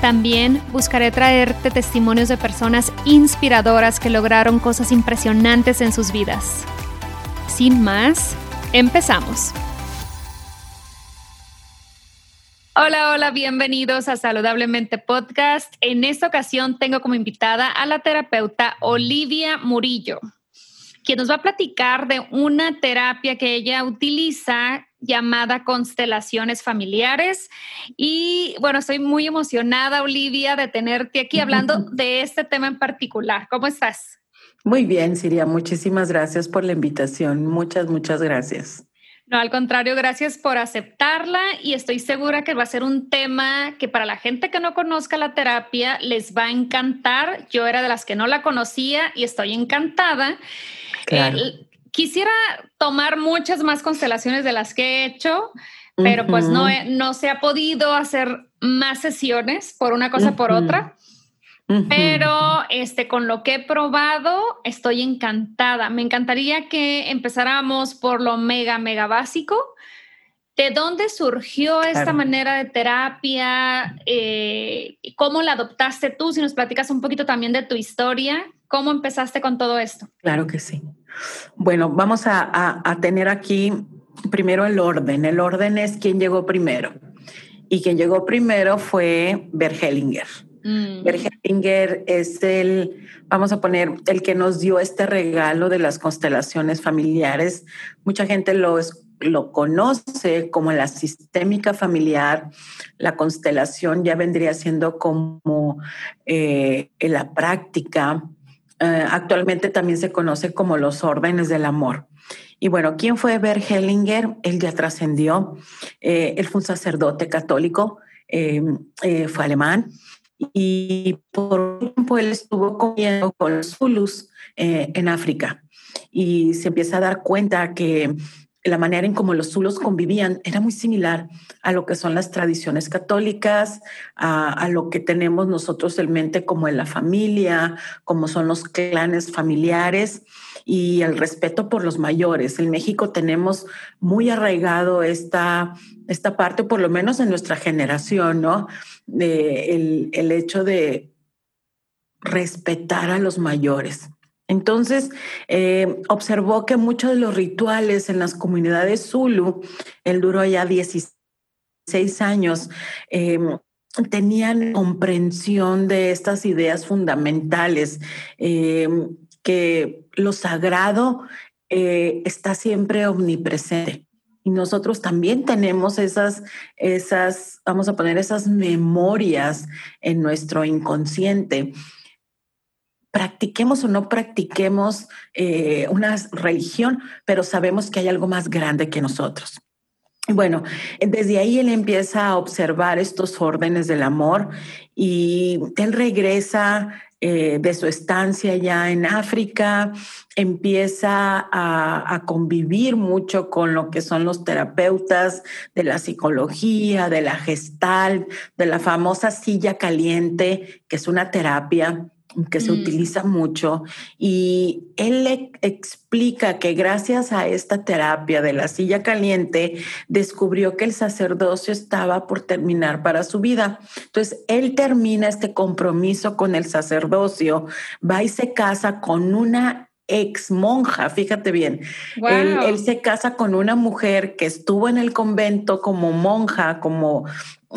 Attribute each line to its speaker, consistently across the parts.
Speaker 1: También buscaré traerte testimonios de personas inspiradoras que lograron cosas impresionantes en sus vidas. Sin más, empezamos. Hola, hola, bienvenidos a Saludablemente Podcast. En esta ocasión tengo como invitada a la terapeuta Olivia Murillo, quien nos va a platicar de una terapia que ella utiliza llamada Constelaciones Familiares. Y bueno, estoy muy emocionada, Olivia, de tenerte aquí hablando de este tema en particular. ¿Cómo estás?
Speaker 2: Muy bien, Siria. Muchísimas gracias por la invitación. Muchas, muchas gracias.
Speaker 1: No, al contrario, gracias por aceptarla y estoy segura que va a ser un tema que para la gente que no conozca la terapia les va a encantar. Yo era de las que no la conocía y estoy encantada. Quisiera tomar muchas más constelaciones de las que he hecho, pero pues no, no se ha podido hacer más sesiones por una cosa por otra. Pero este, con lo que he probado, estoy encantada. Me encantaría que empezáramos por lo mega, mega básico. ¿De dónde surgió esta manera de terapia? Eh, ¿Cómo la adoptaste tú? Si nos platicas un poquito también de tu historia, ¿cómo empezaste con todo esto?
Speaker 2: Claro que sí. Bueno, vamos a, a tener aquí primero el orden. El orden es quién llegó primero. Y quien llegó primero fue Bergelinger. Mm. es el, vamos a poner, el que nos dio este regalo de las constelaciones familiares. Mucha gente lo, lo conoce como la sistémica familiar. La constelación ya vendría siendo como eh, en la práctica. Eh, actualmente también se conoce como los órdenes del amor. Y bueno, ¿quién fue Bert Hellinger? Él ya trascendió. Eh, él fue un sacerdote católico, fue alemán y por un tiempo él estuvo comiendo con los Zulus eh, en África y se empieza a dar cuenta que la manera en cómo los Zulus convivían era muy similar a lo que son las tradiciones católicas, a, a, lo que tenemos nosotros en mente como en la familia, como son los clanes familiares y el respeto por los mayores. En México tenemos muy arraigado esta, esta parte, por lo menos en nuestra generación, ¿no? el, el hecho de respetar a los mayores. Entonces, eh, observó que muchos de los rituales en las comunidades Zulu, él duró ya 16 años, eh, tenían comprensión de estas ideas fundamentales, eh, que lo sagrado está siempre omnipresente. Y nosotros también tenemos esas, esas, vamos a poner esas memorias en nuestro inconsciente. Practiquemos o no practiquemos eh, una religión, pero sabemos que hay algo más grande que nosotros. Bueno, desde ahí él empieza a observar estos órdenes del amor y él regresa eh, de su estancia ya en África, empieza a, convivir mucho con lo que son los terapeutas de la psicología, de la gestal, de la famosa silla caliente, que es una terapia que se mm. utiliza mucho y él le explica que gracias a esta terapia de la silla caliente descubrió que el sacerdocio estaba por terminar para su vida. Entonces, él termina este compromiso con el sacerdocio, va y se casa con una ex monja, fíjate bien. Él, se casa con una mujer que estuvo en el convento como monja, como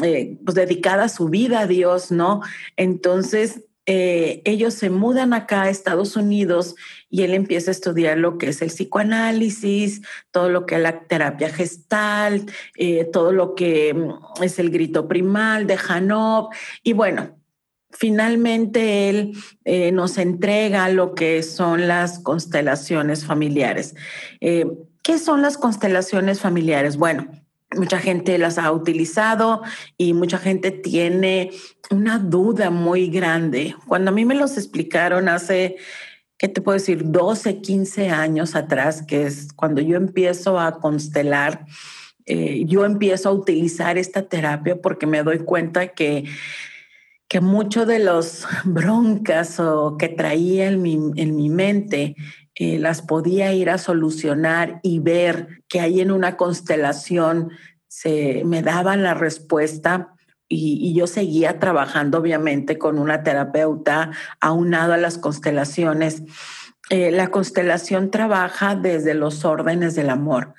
Speaker 2: eh, pues dedicada a su vida a Dios, ¿no? Entonces eh, ellos se mudan acá a Estados Unidos y él empieza a estudiar lo que es el psicoanálisis, todo lo que es la terapia gestal, eh, todo lo que mm, es el grito primal de Hanov. Y bueno, finalmente él eh, nos entrega lo que son las constelaciones familiares. ¿Qué son las constelaciones familiares? Bueno, Mucha gente las ha utilizado y mucha gente tiene una duda muy grande. Cuando a mí me los explicaron hace, ¿qué te puedo decir? 12, 15 años atrás, que es cuando yo empiezo a constelar, eh, yo empiezo a utilizar esta terapia porque me doy cuenta que que de los broncas o que traía en mi, en mi mente eh, las podía ir a solucionar y ver que ahí en una constelación se me daban la respuesta y, yo seguía trabajando obviamente con una terapeuta aunado a las constelaciones. Eh, la constelación trabaja desde los órdenes del amor.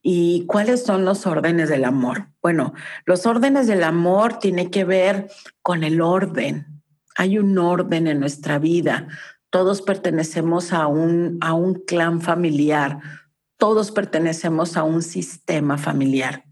Speaker 2: ¿Y cuáles son los órdenes del amor? Bueno, los órdenes del amor tienen que ver con el orden. Hay un orden en nuestra vida todos pertenecemos a un, a un clan familiar, todos pertenecemos a un sistema familiar.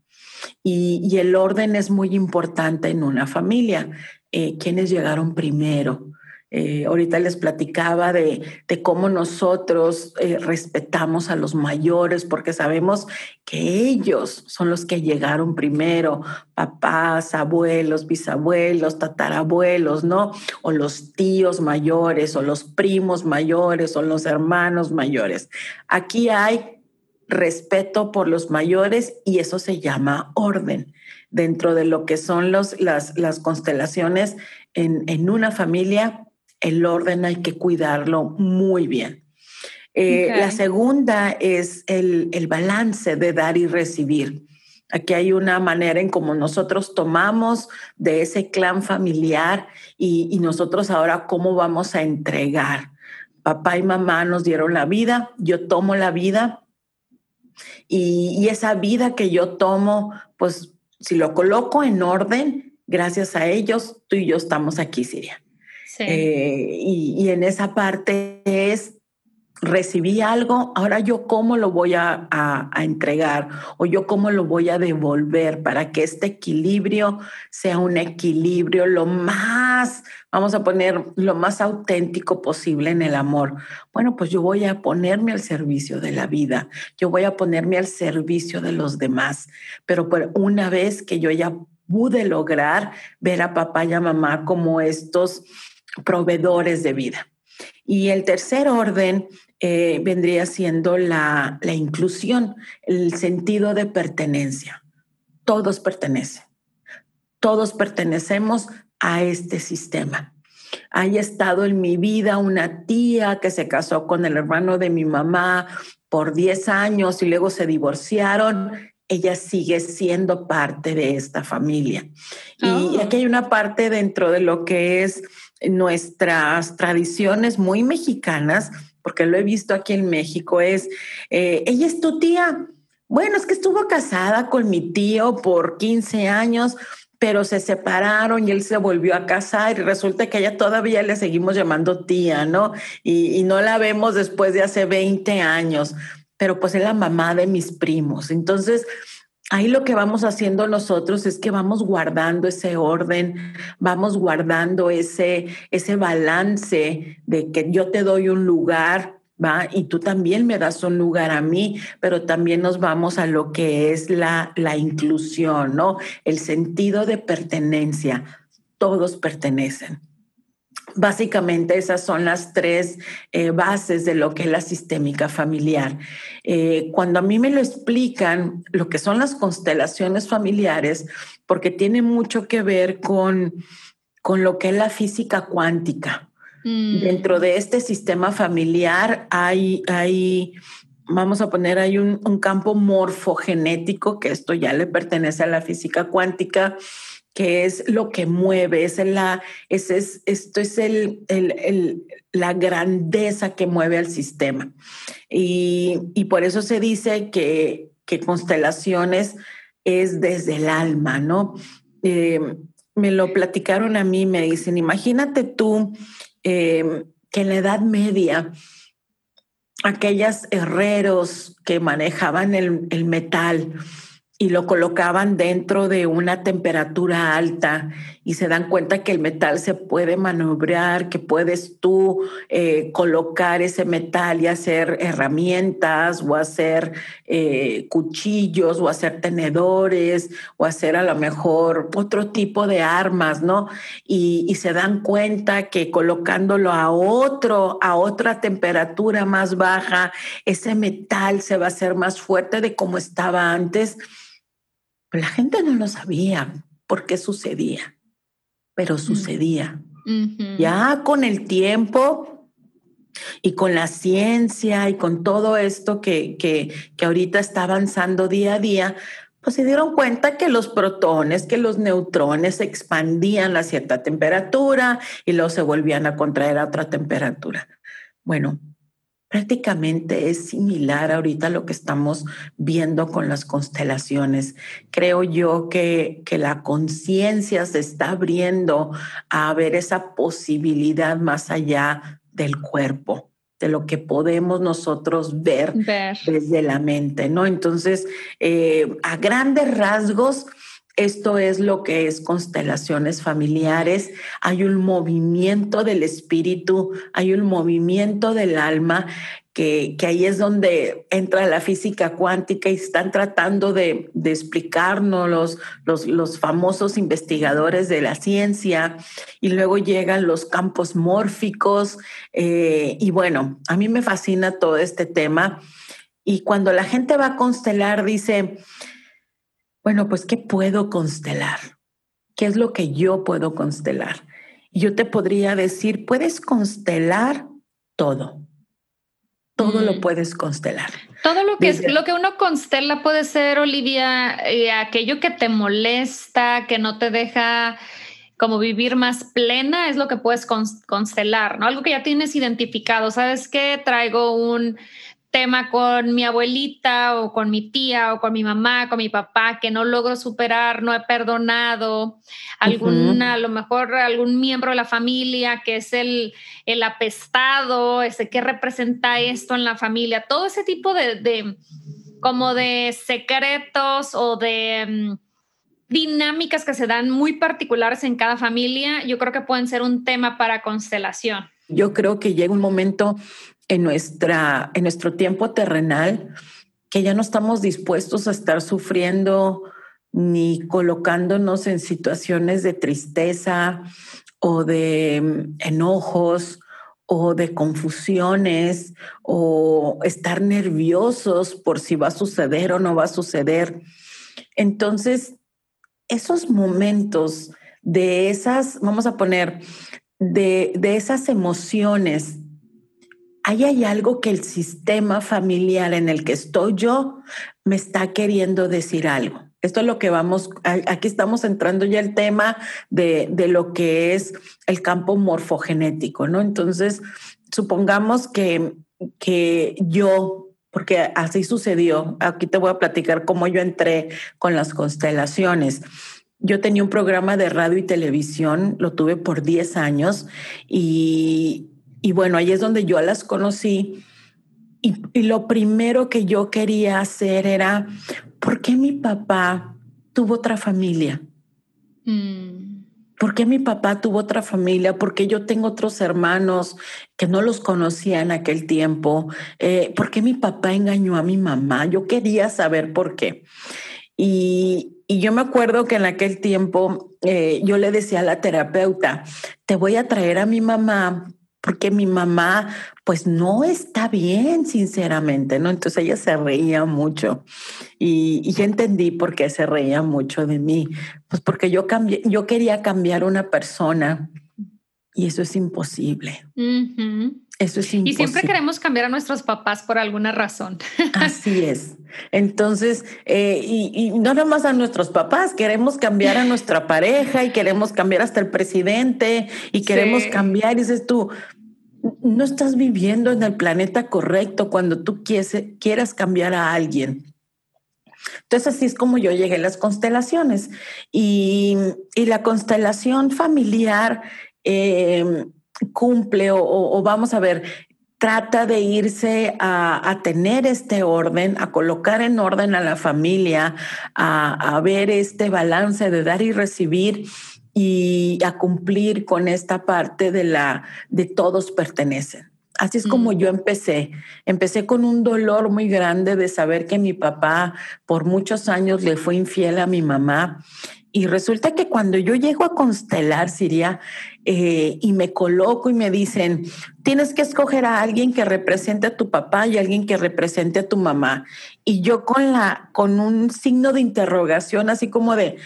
Speaker 2: Y, el orden es muy importante en una familia. Eh, ¿Quiénes llegaron primero? Eh, ahorita les platicaba de, cómo nosotros eh, respetamos a los mayores porque sabemos que ellos son los que llegaron primero, papás, abuelos, bisabuelos, tatarabuelos, ¿no? O los tíos mayores, o los primos mayores, o los hermanos mayores. Aquí hay respeto por los mayores y eso se llama orden dentro de lo que son los, las, las constelaciones en, en una familia el orden hay que cuidarlo muy bien. Eh, la segunda es el, balance de dar y recibir. Aquí hay una manera en cómo nosotros tomamos de ese clan familiar y, nosotros ahora cómo vamos a entregar. Papá y mamá nos dieron la vida, yo tomo la vida y, y esa vida que yo tomo, pues si lo coloco en orden, gracias a ellos, tú y yo estamos aquí, Siria. Eh, y, en esa parte es, recibí algo, ahora yo cómo lo voy a, entregar o yo cómo lo voy a devolver para que este equilibrio sea un equilibrio lo más, vamos a poner lo más auténtico posible en el amor. Bueno, pues yo voy a ponerme al servicio de la vida, yo voy a ponerme al servicio de los demás, pero una vez que yo ya pude lograr ver a papá y a mamá como estos proveedores de vida. Y el tercer orden eh, vendría siendo la, la inclusión, el sentido de pertenencia. Todos pertenecen. Todos pertenecemos a este sistema. Hay estado en mi vida una tía que se casó con el hermano de mi mamá por 10 años y luego se divorciaron. Ella sigue siendo parte de esta familia. Y oh. aquí hay una parte dentro de lo que es nuestras tradiciones muy mexicanas, porque lo he visto aquí en México, es, eh, ella es tu tía. Bueno, es que estuvo casada con mi tío por 15 años, pero se separaron y él se volvió a casar y resulta que ella todavía le seguimos llamando tía, ¿no? Y, y no la vemos después de hace 20 años, pero pues es la mamá de mis primos. Entonces, ahí lo que vamos haciendo nosotros es que vamos guardando ese orden, vamos guardando ese, ese balance de que yo te doy un lugar, ¿va? Y tú también me das un lugar a mí, pero también nos vamos a lo que es la, la inclusión, ¿no? El sentido de pertenencia. Todos pertenecen. Básicamente esas son las tres eh, bases de lo que es la sistémica familiar. Eh, cuando a mí me lo explican, lo que son las constelaciones familiares, porque tiene mucho que ver con, con lo que es la física cuántica. Mm. Dentro de este sistema familiar hay, hay vamos a poner, hay un, un campo morfogenético, que esto ya le pertenece a la física cuántica, que es lo que mueve, es la, es, es, esto es el, el, la grandeza que mueve al sistema. Y, y por eso se dice que, que, constelaciones es desde el alma, ¿no? Eh, me lo platicaron a mí, me dicen, imagínate tú eh, que en la Edad Media, aquellos herreros que manejaban el, el metal, y lo colocaban dentro de una temperatura alta y se dan cuenta que el metal se puede maniobrar, que puedes tú eh, colocar ese metal y hacer herramientas o hacer eh, cuchillos o hacer tenedores o hacer a lo mejor otro tipo de armas, ¿no? Y, se dan cuenta que colocándolo a otro, a otra temperatura más baja, ese metal se va a hacer más fuerte de como estaba antes la gente no lo sabía por qué sucedía, pero sucedía. Ya con el tiempo y con la ciencia y con todo esto que, que, que ahorita está avanzando día a día, pues se dieron cuenta que los protones, que los neutrones se expandían a cierta temperatura y luego se volvían a contraer a otra temperatura. Bueno, prácticamente es similar ahorita a lo que estamos viendo con las constelaciones. Creo yo que, que la conciencia se está abriendo a ver esa posibilidad más allá del cuerpo de lo que podemos nosotros ver, desde la mente, ¿no? Entonces, eh, a grandes rasgos, esto es lo que es constelaciones familiares. Hay un movimiento del espíritu, hay un movimiento del alma, que, ahí es donde entra la física cuántica y están tratando de, explicarnos los, los, famosos investigadores de la ciencia. Y luego llegan los campos mórficos. Eh, y bueno, a mí me fascina todo este tema. Y cuando la gente va a constelar, dice, bueno, pues, ¿qué puedo constelar? ¿Qué es lo que yo puedo constelar? Y yo te podría decir, puedes constelar todo. Todo lo mm. puedes constelar.
Speaker 1: Todo lo que es lo que uno constela puede ser, Olivia, eh, aquello que te molesta, que no te deja como vivir más plena, es lo que puedes constelar, ¿no? Algo que ya tienes identificado. ¿Sabes qué? Traigo un tema con mi abuelita o con mi tía o con mi mamá, con mi papá, que no logro superar, no he perdonado, alguna, a lo mejor algún miembro de la familia que es el, el apestado, ese que representa esto en la familia, todo ese tipo de, de como de secretos o de mm, dinámicas que se dan muy particulares en cada familia, yo creo que pueden ser un tema para constelación.
Speaker 2: Yo creo que llega un momento en, nuestra, en nuestro tiempo terrenal que ya no estamos dispuestos a estar sufriendo ni colocándonos en situaciones de tristeza o de mm, enojos o de confusiones o estar nerviosos por si va a suceder o no va a suceder. Entonces, esos momentos de esas, vamos a poner, de, de esas emociones ahí hay algo que el sistema familiar en el que estoy yo me está queriendo decir algo. Esto es lo que vamos, aquí estamos entrando ya el tema de, de lo que es el campo morfogenético, ¿no? Entonces, supongamos que, que yo porque así sucedió. Aquí te voy a platicar cómo yo entré con las constelaciones. Yo tenía un programa de radio y televisión, lo tuve por 10 años y, y bueno, ahí es donde yo las conocí. Y, lo primero que yo quería hacer era, ¿por qué mi papá tuvo otra familia? ¿Por qué mi papá tuvo otra familia? ¿Por qué yo tengo otros hermanos que no los conocía en aquel tiempo? Eh, ¿Por qué mi papá engañó a mi mamá? Yo quería saber por qué. Y, yo me acuerdo que en aquel tiempo eh, yo le decía a la terapeuta, te voy a traer a mi mamá porque mi mamá pues no está bien, sinceramente, ¿no? Entonces ella se reía mucho y, y entendí por qué se reía mucho de mí, pues porque yo, cambié, yo quería cambiar una persona y eso es imposible. Eso es imposible.
Speaker 1: Y siempre queremos cambiar a nuestros papás por alguna razón.
Speaker 2: Así es. Entonces, eh, y, y, no nomás a nuestros papás, queremos cambiar a nuestra pareja y queremos cambiar hasta el presidente y queremos cambiar. Y dices tú, no estás viviendo en el planeta correcto cuando tú quieres, quieras cambiar a alguien. Entonces así es como yo llegué a las constelaciones y, la constelación familiar eh, cumple o, vamos a ver, trata de irse a, tener este orden, a colocar en orden a la familia, a, a ver este balance de dar y recibir y a cumplir con esta parte de la de todos pertenecen. Así es como mm. yo empecé. Empecé con un dolor muy grande de saber que mi papá por muchos años le fue infiel a mi mamá. Y resulta que cuando yo llego a constelar Siria eh, y me coloco y me dicen, tienes que escoger a alguien que represente a tu papá y alguien que represente a tu mamá. Y yo con la, con un signo de interrogación, así como de,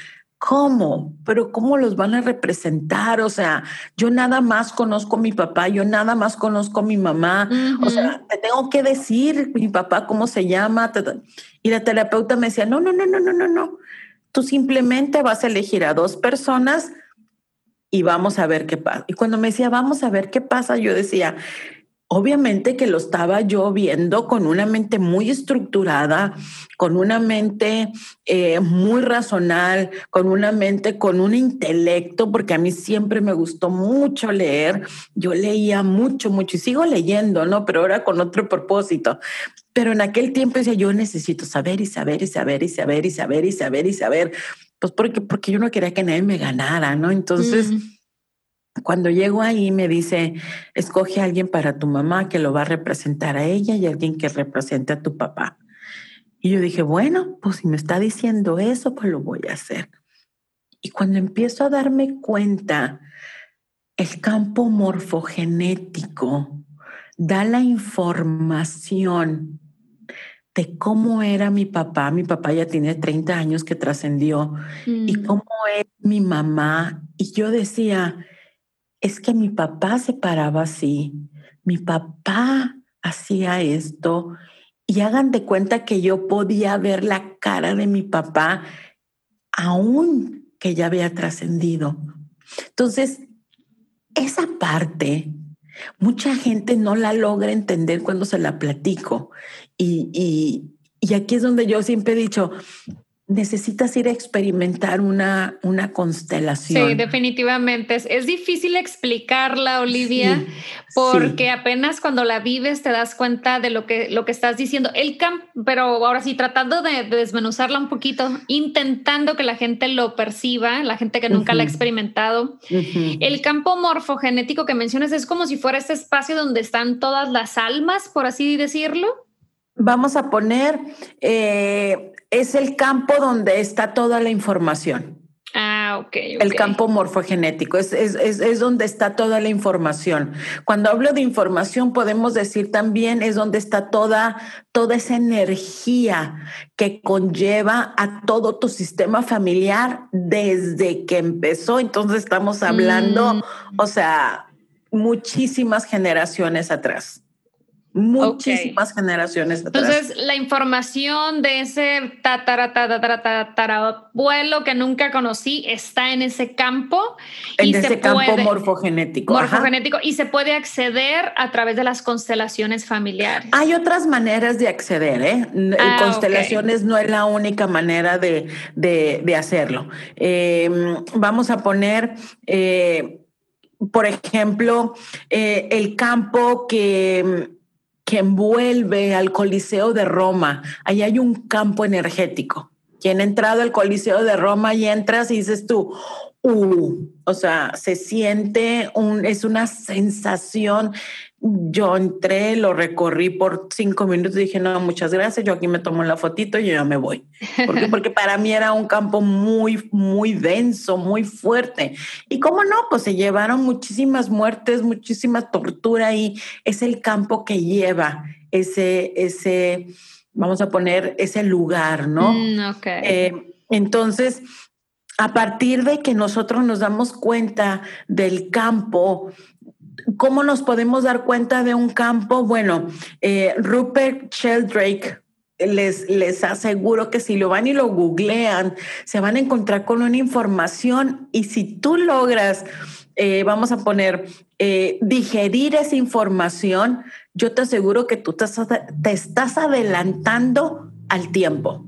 Speaker 2: ¿Cómo? Pero ¿cómo los van a representar? O sea, yo nada más conozco a mi papá, yo nada más conozco a mi mamá. O sea, te tengo que decir mi papá cómo se llama. Y la terapeuta me decía, no, no, no, no, no, no, no. Tú simplemente vas a elegir a dos personas y vamos a ver qué pasa. Y cuando me decía, vamos a ver qué pasa, yo decía, obviamente que lo estaba yo viendo con una mente muy estructurada, con una mente eh, muy razonal, con una mente con un intelecto, porque a mí siempre me gustó mucho leer. Yo leía mucho, mucho y sigo leyendo, ¿no? Pero ahora con otro propósito. Pero en aquel tiempo decía, yo necesito saber y saber y saber y saber y saber y saber y saber. Pues porque, porque yo no quería que nadie me ganara, ¿no? Entonces... Cuando llego ahí me dice, escoge a alguien para tu mamá que lo va a representar a ella y alguien que represente a tu papá. Y yo dije, bueno, pues si me está diciendo eso, pues lo voy a hacer. Y cuando empiezo a darme cuenta, el campo morfogenético da la información de cómo era mi papá. Mi papá ya tiene 30 años que trascendió y mm. cómo es mi mamá. Y yo decía, es que mi papá se paraba así, mi papá hacía esto y hagan de cuenta que yo podía ver la cara de mi papá aún que ya había trascendido. Entonces, esa parte, mucha gente no la logra entender cuando se la platico. Y, y, y aquí es donde yo siempre he dicho, necesitas ir a experimentar una, una constelación.
Speaker 1: Sí, definitivamente. Es, difícil explicarla, Olivia, porque apenas cuando la vives te das cuenta de lo que, lo que estás diciendo. El camp, pero ahora sí, tratando de, desmenuzarla un poquito, intentando que la gente lo perciba, la gente que nunca la ha experimentado. El campo morfogenético que mencionas es como si fuera este espacio donde están todas las almas, por así decirlo.
Speaker 2: Vamos a poner... Eh, es el campo donde está toda la información.
Speaker 1: Ah, ok.
Speaker 2: El campo morfogenético es, es, es, donde está toda la información. Cuando hablo de información, podemos decir también es donde está toda, toda esa energía que conlleva a todo tu sistema familiar desde que empezó. Entonces estamos hablando, mm. o sea, muchísimas generaciones atrás muchísimas generaciones
Speaker 1: atrás. Entonces, la información de ese tatara, que nunca conocí está en ese campo.
Speaker 2: En ese campo morfogenético.
Speaker 1: Morfogenético. Y se puede acceder a través de las constelaciones familiares.
Speaker 2: Hay otras maneras de acceder, ¿eh? Ah, constelaciones no es la única manera de, hacerlo. Em, vamos a poner... Eh, por ejemplo, eh, el campo que que envuelve al Coliseo de Roma. Ahí hay un campo energético. Quien ha entrado al Coliseo de Roma y entras y dices tú, uh, o sea, se siente un, es una sensación yo entré, lo recorrí por cinco minutos y dije, no, muchas gracias, yo aquí me tomo la fotito y yo ya me voy. Porque, porque para mí era un campo muy, muy denso, muy fuerte. Y cómo no, pues se llevaron muchísimas muertes, muchísima tortura y es el campo que lleva ese, ese, vamos a poner ese lugar, ¿no?
Speaker 1: Mm, okay.
Speaker 2: Eh, entonces, a partir de que nosotros nos damos cuenta del campo, ¿Cómo nos podemos dar cuenta de un campo? Bueno, eh, Rupert Sheldrake les, les aseguro que si lo van y lo googlean, se van a encontrar con una información y si tú logras, eh, vamos a poner, eh, digerir esa información, yo te aseguro que tú te estás adelantando al tiempo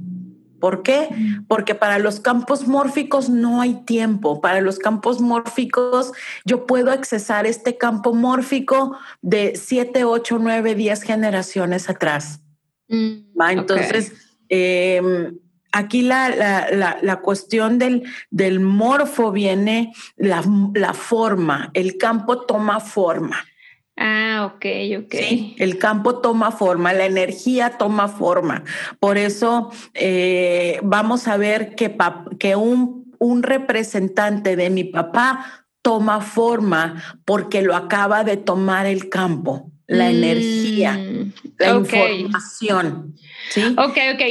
Speaker 2: ¿Por qué? Porque para los campos mórficos no hay tiempo. Para los campos mórficos yo puedo accesar este campo mórfico de 7, 8, 9, 10 generaciones atrás. Mm, Entonces, em, aquí la, cuestión del, del morfo viene la, la forma, el campo toma forma.
Speaker 1: Ah, ok, ok.
Speaker 2: el campo toma forma, la energía toma forma. Por eso eh, vamos a ver que, que un, un representante de mi papá toma forma porque lo acaba de tomar el campo, la mm, energía, la información. ¿sí?
Speaker 1: Ok, ok.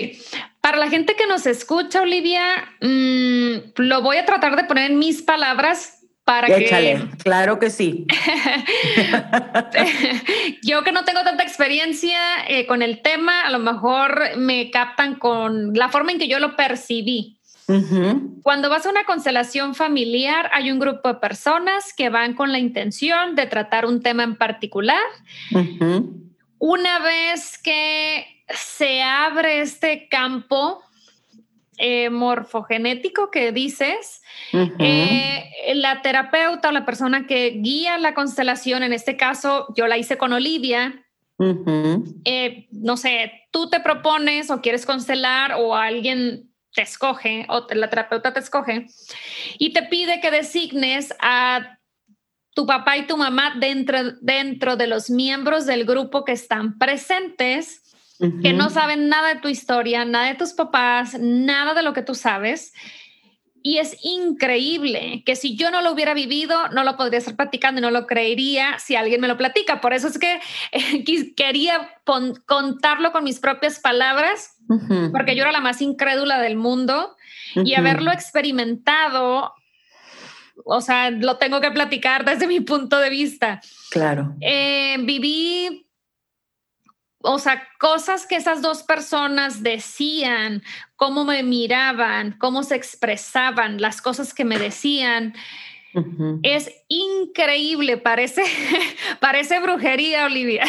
Speaker 1: Para la gente que nos escucha, Olivia, mm, lo voy a tratar de poner en mis palabras para
Speaker 2: Échale, claro que sí.
Speaker 1: Yo que no tengo tanta experiencia eh, con el tema, a lo mejor me captan con la forma en que yo lo percibí. Cuando vas a una constelación familiar, hay un grupo de personas que van con la intención de tratar un tema en particular. Una vez que se abre este campo eh, morfogenético que dices, eh, la terapeuta o la persona que guía la constelación, en este caso yo la hice con Olivia, eh, no sé, tú te propones o quieres constelar o alguien te escoge o la terapeuta te escoge y te pide que designes a tu papá y tu mamá dentro, dentro de los miembros del grupo que están presentes que no saben nada de tu historia, nada de tus papás, nada de lo que tú sabes. Y es increíble que si yo no lo hubiera vivido, no lo podría estar platicando y no lo creería si alguien me lo platica. Por eso es que quería contarlo con mis propias palabras, porque yo era la más incrédula del mundo y haberlo experimentado, o sea, lo tengo que platicar desde mi punto de vista.
Speaker 2: Claro.
Speaker 1: Eh, viví o sea, cosas que esas dos personas decían, cómo me miraban, cómo se expresaban, las cosas que me decían. Es increíble, parece, parece brujería, Olivia.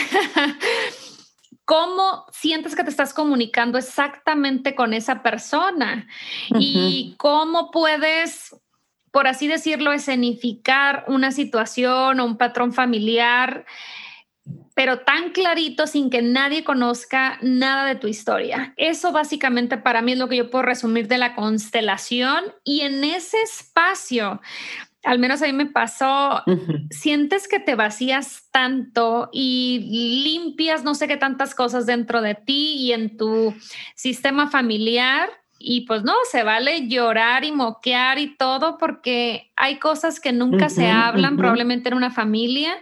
Speaker 1: ¿Cómo sientes que te estás comunicando exactamente con esa persona? Y cómo puedes, por así decirlo, escenificar una situación o un patrón familiar pero tan clarito sin que nadie conozca nada de tu historia. Eso básicamente para mí es lo que yo puedo resumir de la constelación y en ese espacio, al menos a mí me pasó, sientes que te vacías tanto y limpias no sé qué tantas cosas dentro de ti y en tu sistema familiar. Y pues no, se vale llorar y moquear y todo porque hay cosas que nunca se hablan probablemente en una familia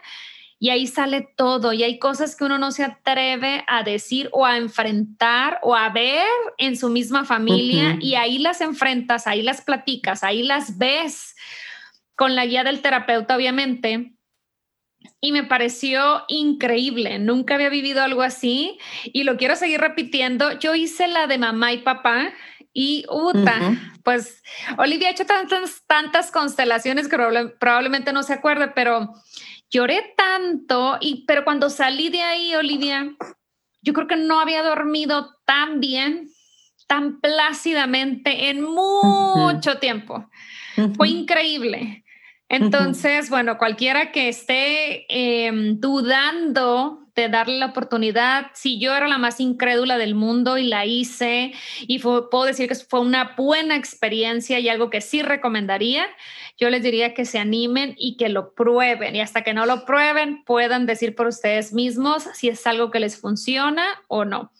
Speaker 1: y ahí sale todo y hay cosas que uno no se atreve a decir o a enfrentar o a ver en su misma familia y ahí las enfrentas, ahí las platicas, ahí las ves con la guía del terapeuta, obviamente. Y me pareció increíble, nunca había vivido algo así y lo quiero seguir repitiendo. Yo hice la de mamá y papá y Uta, pues Olivia ha hecho tantas, tantas constelaciones que probablemente no se acuerde, pero lloré tanto, y, pero cuando salí de ahí, Olivia, yo creo que no había dormido tan bien, tan plácidamente en mucho tiempo. Fue increíble. Entonces, bueno, cualquiera que esté em, dudando de darle la oportunidad, si yo era la más incrédula del mundo y la hice, y puedo decir que fue una buena experiencia y algo que sí recomendaría, yo les diría que se animen y que lo prueben y hasta que no lo prueben puedan decir por ustedes mismos si es algo que les funciona o no.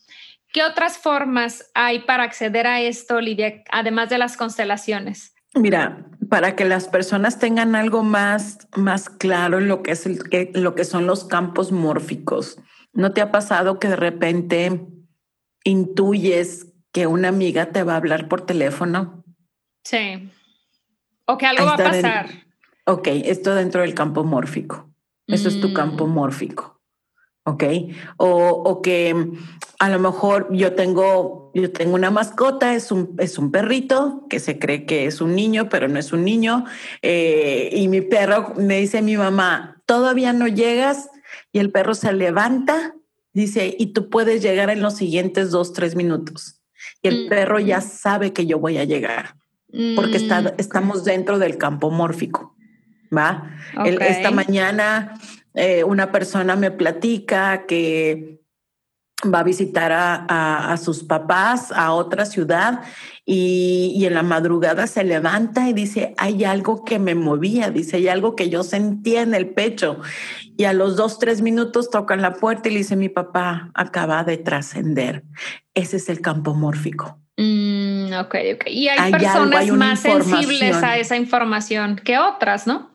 Speaker 1: ¿Qué otras formas hay para acceder a esto, Lidia, además de las constelaciones?
Speaker 2: Mira, para que las personas tengan algo más, más claro en lo que, es lo que son los campos mórficos, ¿no te ha pasado que de repente intuyes que una amiga te va a hablar por teléfono?
Speaker 1: Sí. O que algo va a pasar.
Speaker 2: ok, esto dentro del campo mórfico. Eso es tu campo mm. mórfico. Ok. O, o, que a lo mejor yo tengo, yo tengo una mascota, es un, es un perrito que se cree que es un niño, pero no es un niño. Eh, y mi perro me dice mi mamá, todavía no llegas. Y el perro se levanta, dice, y tú puedes llegar en los siguientes dos, tres minutos. Y el perro ya sabe que yo voy a llegar porque está, mm. estamos dentro del campo mórfico. ¿va? esta mañana eh, una persona me platica que va a visitar a, sus papás a otra ciudad y, y, en la madrugada se levanta y dice, hay algo que me movía, dice, hay algo que yo sentía en el pecho. Y a los dos, tres minutos tocan la puerta y le dice, mi papá acaba de trascender. Ese es el campo mórfico.
Speaker 1: Mm, ok, ok. Y hay, personas más sensibles a esa información que otras, ¿no?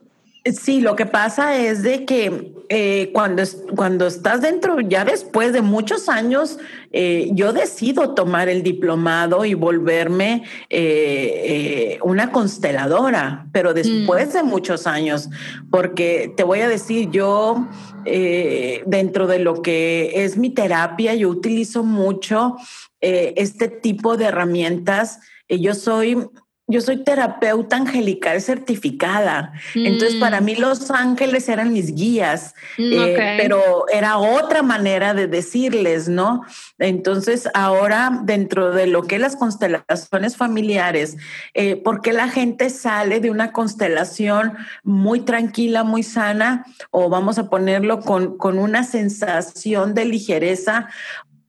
Speaker 2: Sí, lo que pasa es de que eh, cuando, cuando estás dentro, ya después de muchos años, eh, yo decido tomar el diplomado y volverme eh, una consteladora, pero después mm. de muchos años, porque te voy a decir, yo dentro de lo que es mi terapia, yo utilizo mucho este tipo de herramientas. yo soy yo soy terapeuta angelical certificada. Entonces, para mm. mí los ángeles eran mis guías, mm, eh, pero era otra manera de decirles, ¿no? Entonces, ahora dentro de lo que las constelaciones familiares, eh, ¿por qué la gente sale de una constelación muy tranquila, muy sana, o vamos a ponerlo con, con una sensación de ligereza?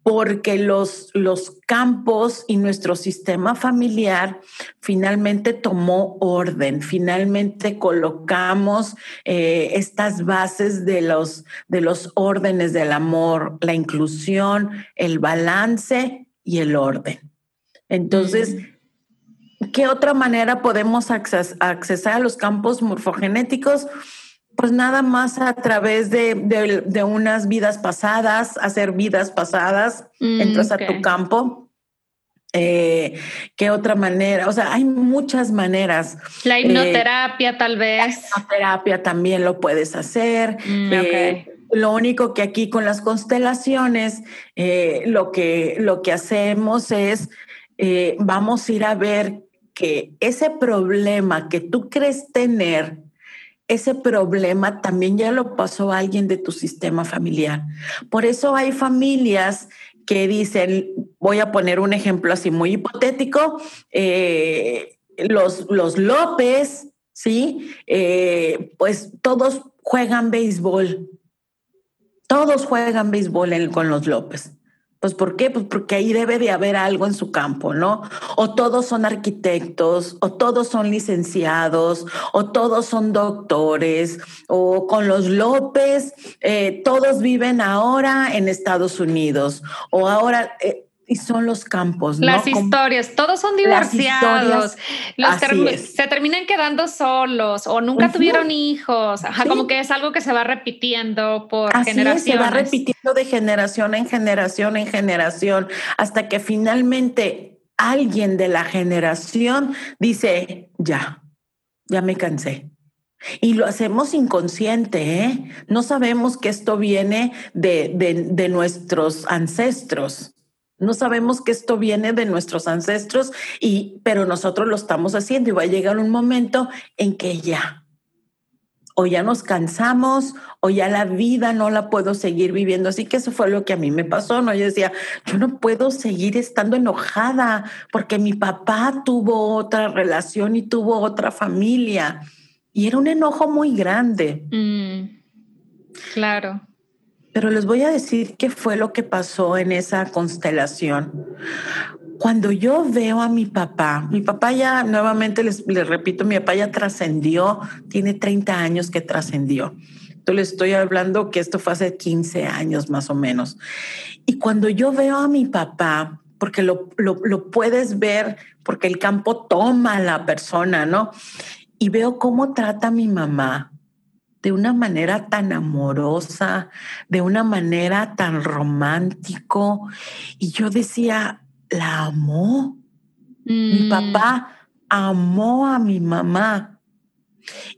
Speaker 2: Porque los, los campos y nuestro sistema familiar finalmente tomó orden, finalmente colocamos eh, estas bases de los, de los órdenes del amor, la inclusión, el balance y el orden. Entonces, ¿qué otra manera podemos accesar a los campos morfogenéticos? Pues nada más a través de, de, unas vidas pasadas, hacer vidas pasadas, mm, entras a tu campo. Eh, ¿Qué otra manera? O sea, hay muchas maneras.
Speaker 1: La eh, hipnoterapia, tal vez.
Speaker 2: La hipnoterapia también lo puedes hacer. Mm, eh, lo único que aquí con las constelaciones, lo, que, lo que hacemos es, vamos a ir a ver que ese problema que tú crees tener, ese problema también ya lo pasó alguien de tu sistema familiar. Por eso hay familias que dicen, voy a poner un ejemplo así muy hipotético, eh, los, los López, ¿sí? Eh, pues todos juegan béisbol, todos juegan béisbol con los López. Pues ¿por qué? Pues porque ahí debe de haber algo en su campo, ¿no? O todos son arquitectos, o todos son licenciados, o todos son doctores, o con los López, eh, todos viven ahora en Estados Unidos, o ahora... Eh, y son los campos.
Speaker 1: ¿no? Las historias, todos son divorciados, se terminan quedando solos o nunca tuvieron hijos, como que es algo que se va repitiendo por generaciones.
Speaker 2: se va repitiendo de generación en generación en generación, hasta que finalmente alguien de la generación dice, ya, ya me cansé. Y lo hacemos inconsciente, ¿eh? No sabemos que esto viene de, de nuestros ancestros. No sabemos que esto viene de nuestros ancestros y pero nosotros lo estamos haciendo y va a llegar un momento en que ya o ya nos cansamos o ya la vida no la puedo seguir viviendo. Así que eso fue lo que a mí me pasó, ¿no? Yo decía, yo no puedo seguir estando enojada porque mi papá tuvo otra relación y tuvo otra familia. Y era un enojo muy grande.
Speaker 1: Mm, claro.
Speaker 2: Pero les voy a decir qué fue lo que pasó en esa constelación. Cuando yo veo a mi papá, mi papá ya, nuevamente les, repito, mi papá ya trascendió, tiene 30 años que trascendió. Entonces le estoy hablando que esto fue hace 15 años más o menos. Y cuando yo veo a mi papá, porque lo, lo, lo puedes ver, porque el campo toma a la persona, ¿no? Y veo cómo trata a mi mamá, de una manera tan amorosa, de una manera tan romántico. Y yo decía, la amó. Mi mm. papá amó a mi mamá.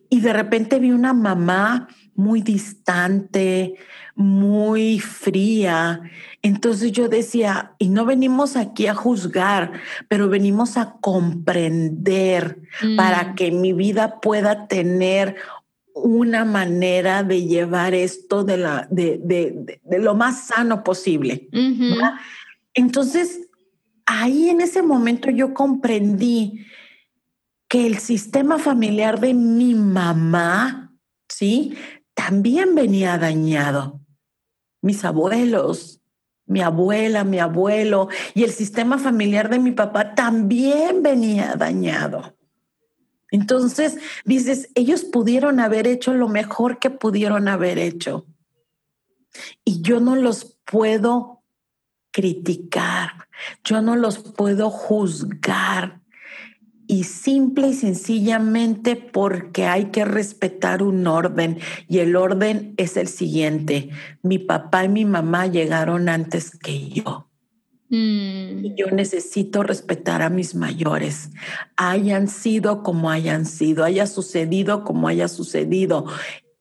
Speaker 2: Y de repente vi una mamá muy distante, muy fría. Entonces yo decía, y no venimos aquí a juzgar, pero venimos a comprender para mm. que mi vida pueda tener una manera de llevar esto de, la, de, de, lo más sano posible. Entonces, ahí en ese momento yo comprendí que el sistema familiar de mi mamá, ¿sí? También venía dañado. Mis abuelos, mi abuela, mi abuelo y el sistema familiar de mi papá también venía dañado. Entonces, dices, ellos pudieron haber hecho lo mejor que pudieron haber hecho. Y yo no los puedo criticar, yo no los puedo juzgar. Y simple y sencillamente porque hay que respetar un orden. Y el orden es el siguiente. Mi papá y mi mamá llegaron antes que yo. Mm. Y yo necesito respetar a mis mayores, hayan sido como hayan sido, haya sucedido como haya sucedido.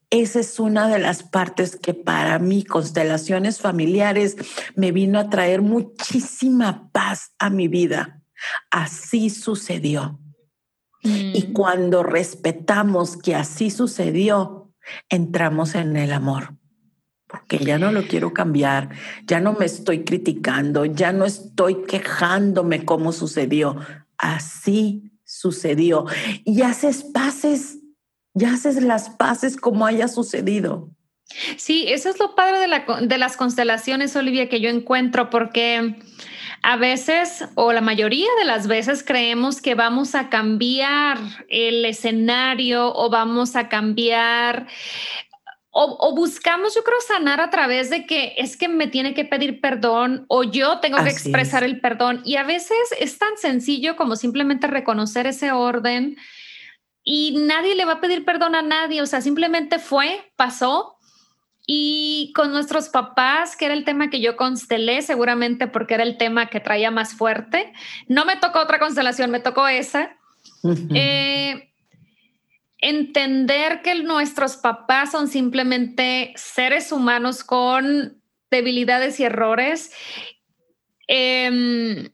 Speaker 2: Esa es una de las partes que para mí, constelaciones familiares, me vino a traer muchísima paz a mi vida. Así sucedió. Y mm. cuando respetamos que así sucedió, entramos en el amor. Porque ya no lo quiero cambiar, ya no me estoy criticando, ya no estoy quejándome cómo sucedió. Así sucedió. Y haces paces ya haces las paces como haya sucedido.
Speaker 1: Sí, eso es lo padre de, de las constelaciones, Olivia, que yo encuentro, porque a veces o la mayoría de las veces creemos que vamos a cambiar el escenario o vamos a cambiar o, buscamos, yo creo, sanar a través de que es que me tiene que pedir perdón o yo tengo que expresar el perdón. Y a veces es tan sencillo como simplemente reconocer ese orden y nadie le va a pedir perdón a nadie, o sea, simplemente fue, pasó. Y con nuestros papás, que era el tema que yo constelé, seguramente porque era el tema que traía más fuerte, no me tocó otra constelación, me tocó esa. Eh, entender que nuestros papás son simplemente seres humanos con debilidades y errores. Eh,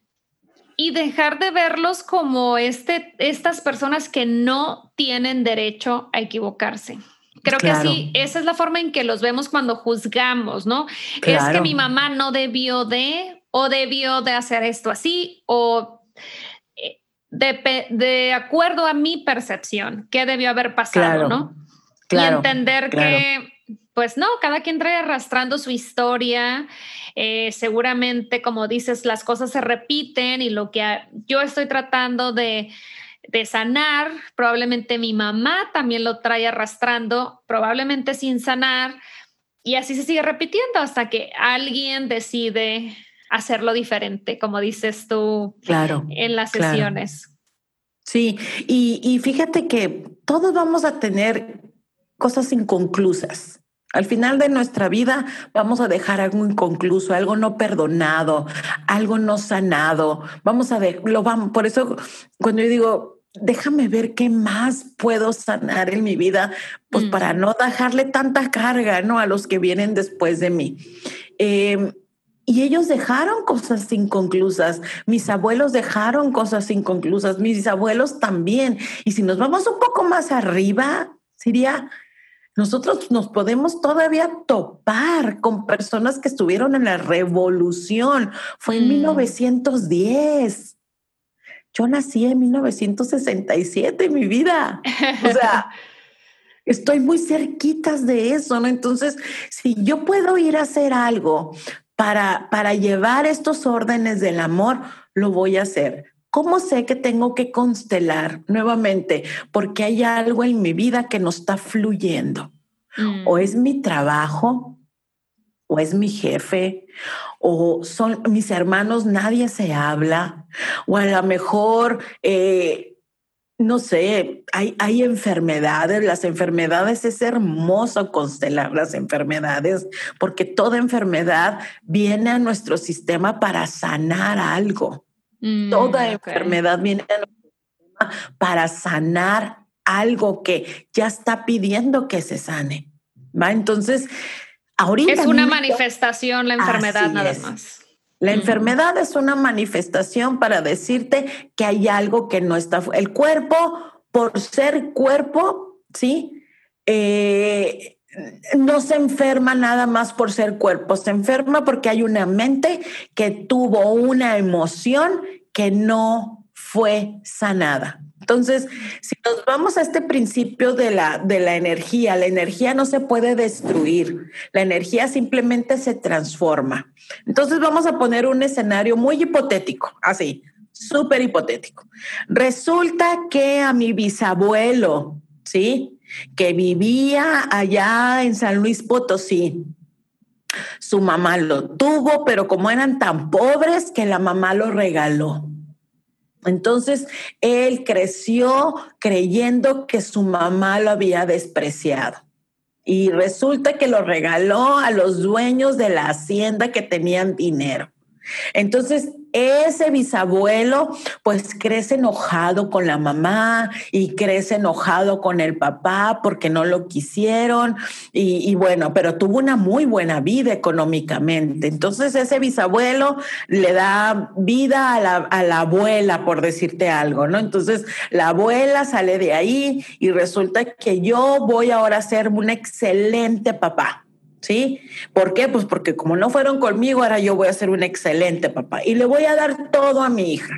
Speaker 1: y dejar de verlos como este, estas personas que no tienen derecho a equivocarse. Creo que así, esa es la forma en que los vemos cuando juzgamos, ¿no? Es que mi mamá no debió de, o debió de hacer esto así, o de, de acuerdo a mi percepción, qué debió haber pasado, ¿no? y entender que, pues no, cada quien trae arrastrando su historia eh, seguramente, como dices, las cosas se repiten y lo que yo estoy tratando de, de sanar, probablemente mi mamá también lo trae arrastrando, probablemente sin sanar, y así se sigue repitiendo hasta que alguien decide hacerlo diferente, como dices tú claro, en las sesiones.
Speaker 2: Sí, y, y, fíjate que todos vamos a tener cosas inconclusas. Al final de nuestra vida vamos a dejar algo inconcluso, algo no perdonado, algo no sanado. Vamos a ver, lo vamos. Por eso, cuando yo digo, déjame ver qué más puedo sanar en mi vida, pues mm. para no dejarle tanta carga, ¿no? A los que vienen después de mí. Em, y ellos dejaron cosas inconclusas, mis abuelos dejaron cosas inconclusas, mis abuelos también. Y si nos vamos un poco más arriba, sería nosotros nos podemos todavía topar con personas que estuvieron en la revolución. Fue en 1910. Mm. Yo nací en 1967, mi vida. O sea, estoy muy cerquitas de eso, ¿no? Entonces, si yo puedo ir a hacer algo para, para llevar estos órdenes del amor, lo voy a hacer. ¿Cómo sé que tengo que constelar nuevamente? Porque hay algo en mi vida que no está fluyendo. O es mm. mi trabajo, o es mi jefe, o son mis hermanos, nadie se habla, o a lo mejor, eh, no sé, hay, hay enfermedades, las enfermedades es hermoso constelar las enfermedades, porque toda enfermedad viene a nuestro sistema para sanar algo. Mm, Toda enfermedad viene para sanar algo que ya está pidiendo que se sane. ¿Va? Entonces, ahorita.
Speaker 1: Es una manifestación la enfermedad nada más.
Speaker 2: La enfermedad es una manifestación para decirte que hay algo que no está. El cuerpo, por ser cuerpo, ¿sí? Eh, no se enferma nada más por ser cuerpo, se enferma porque hay una mente que tuvo una emoción que no fue sanada. Entonces, si nos vamos a este principio de la, de la energía, la energía no se puede destruir, la energía simplemente se transforma. Entonces, vamos a poner un escenario muy hipotético, así, súper hipotético. Resulta que a mi bisabuelo, ¿sí? Que vivía allá en San Luis Potosí. Su mamá lo tuvo, pero como eran tan pobres que la mamá lo regaló. Entonces, él creció creyendo que su mamá lo había despreciado. Y resulta que lo regaló a los dueños de la hacienda que tenían dinero. Entonces, ese bisabuelo pues crece enojado con la mamá y crece enojado con el papá porque no lo quisieron y, bueno, pero tuvo una muy buena vida económicamente. Entonces ese bisabuelo le da vida a la, a la abuela, por decirte algo, ¿no? Entonces la abuela sale de ahí y resulta que yo voy ahora a ser un excelente papá. ¿Sí? ¿Por qué? Pues porque como no fueron conmigo, ahora yo voy a ser un excelente papá y le voy a dar todo a mi hija.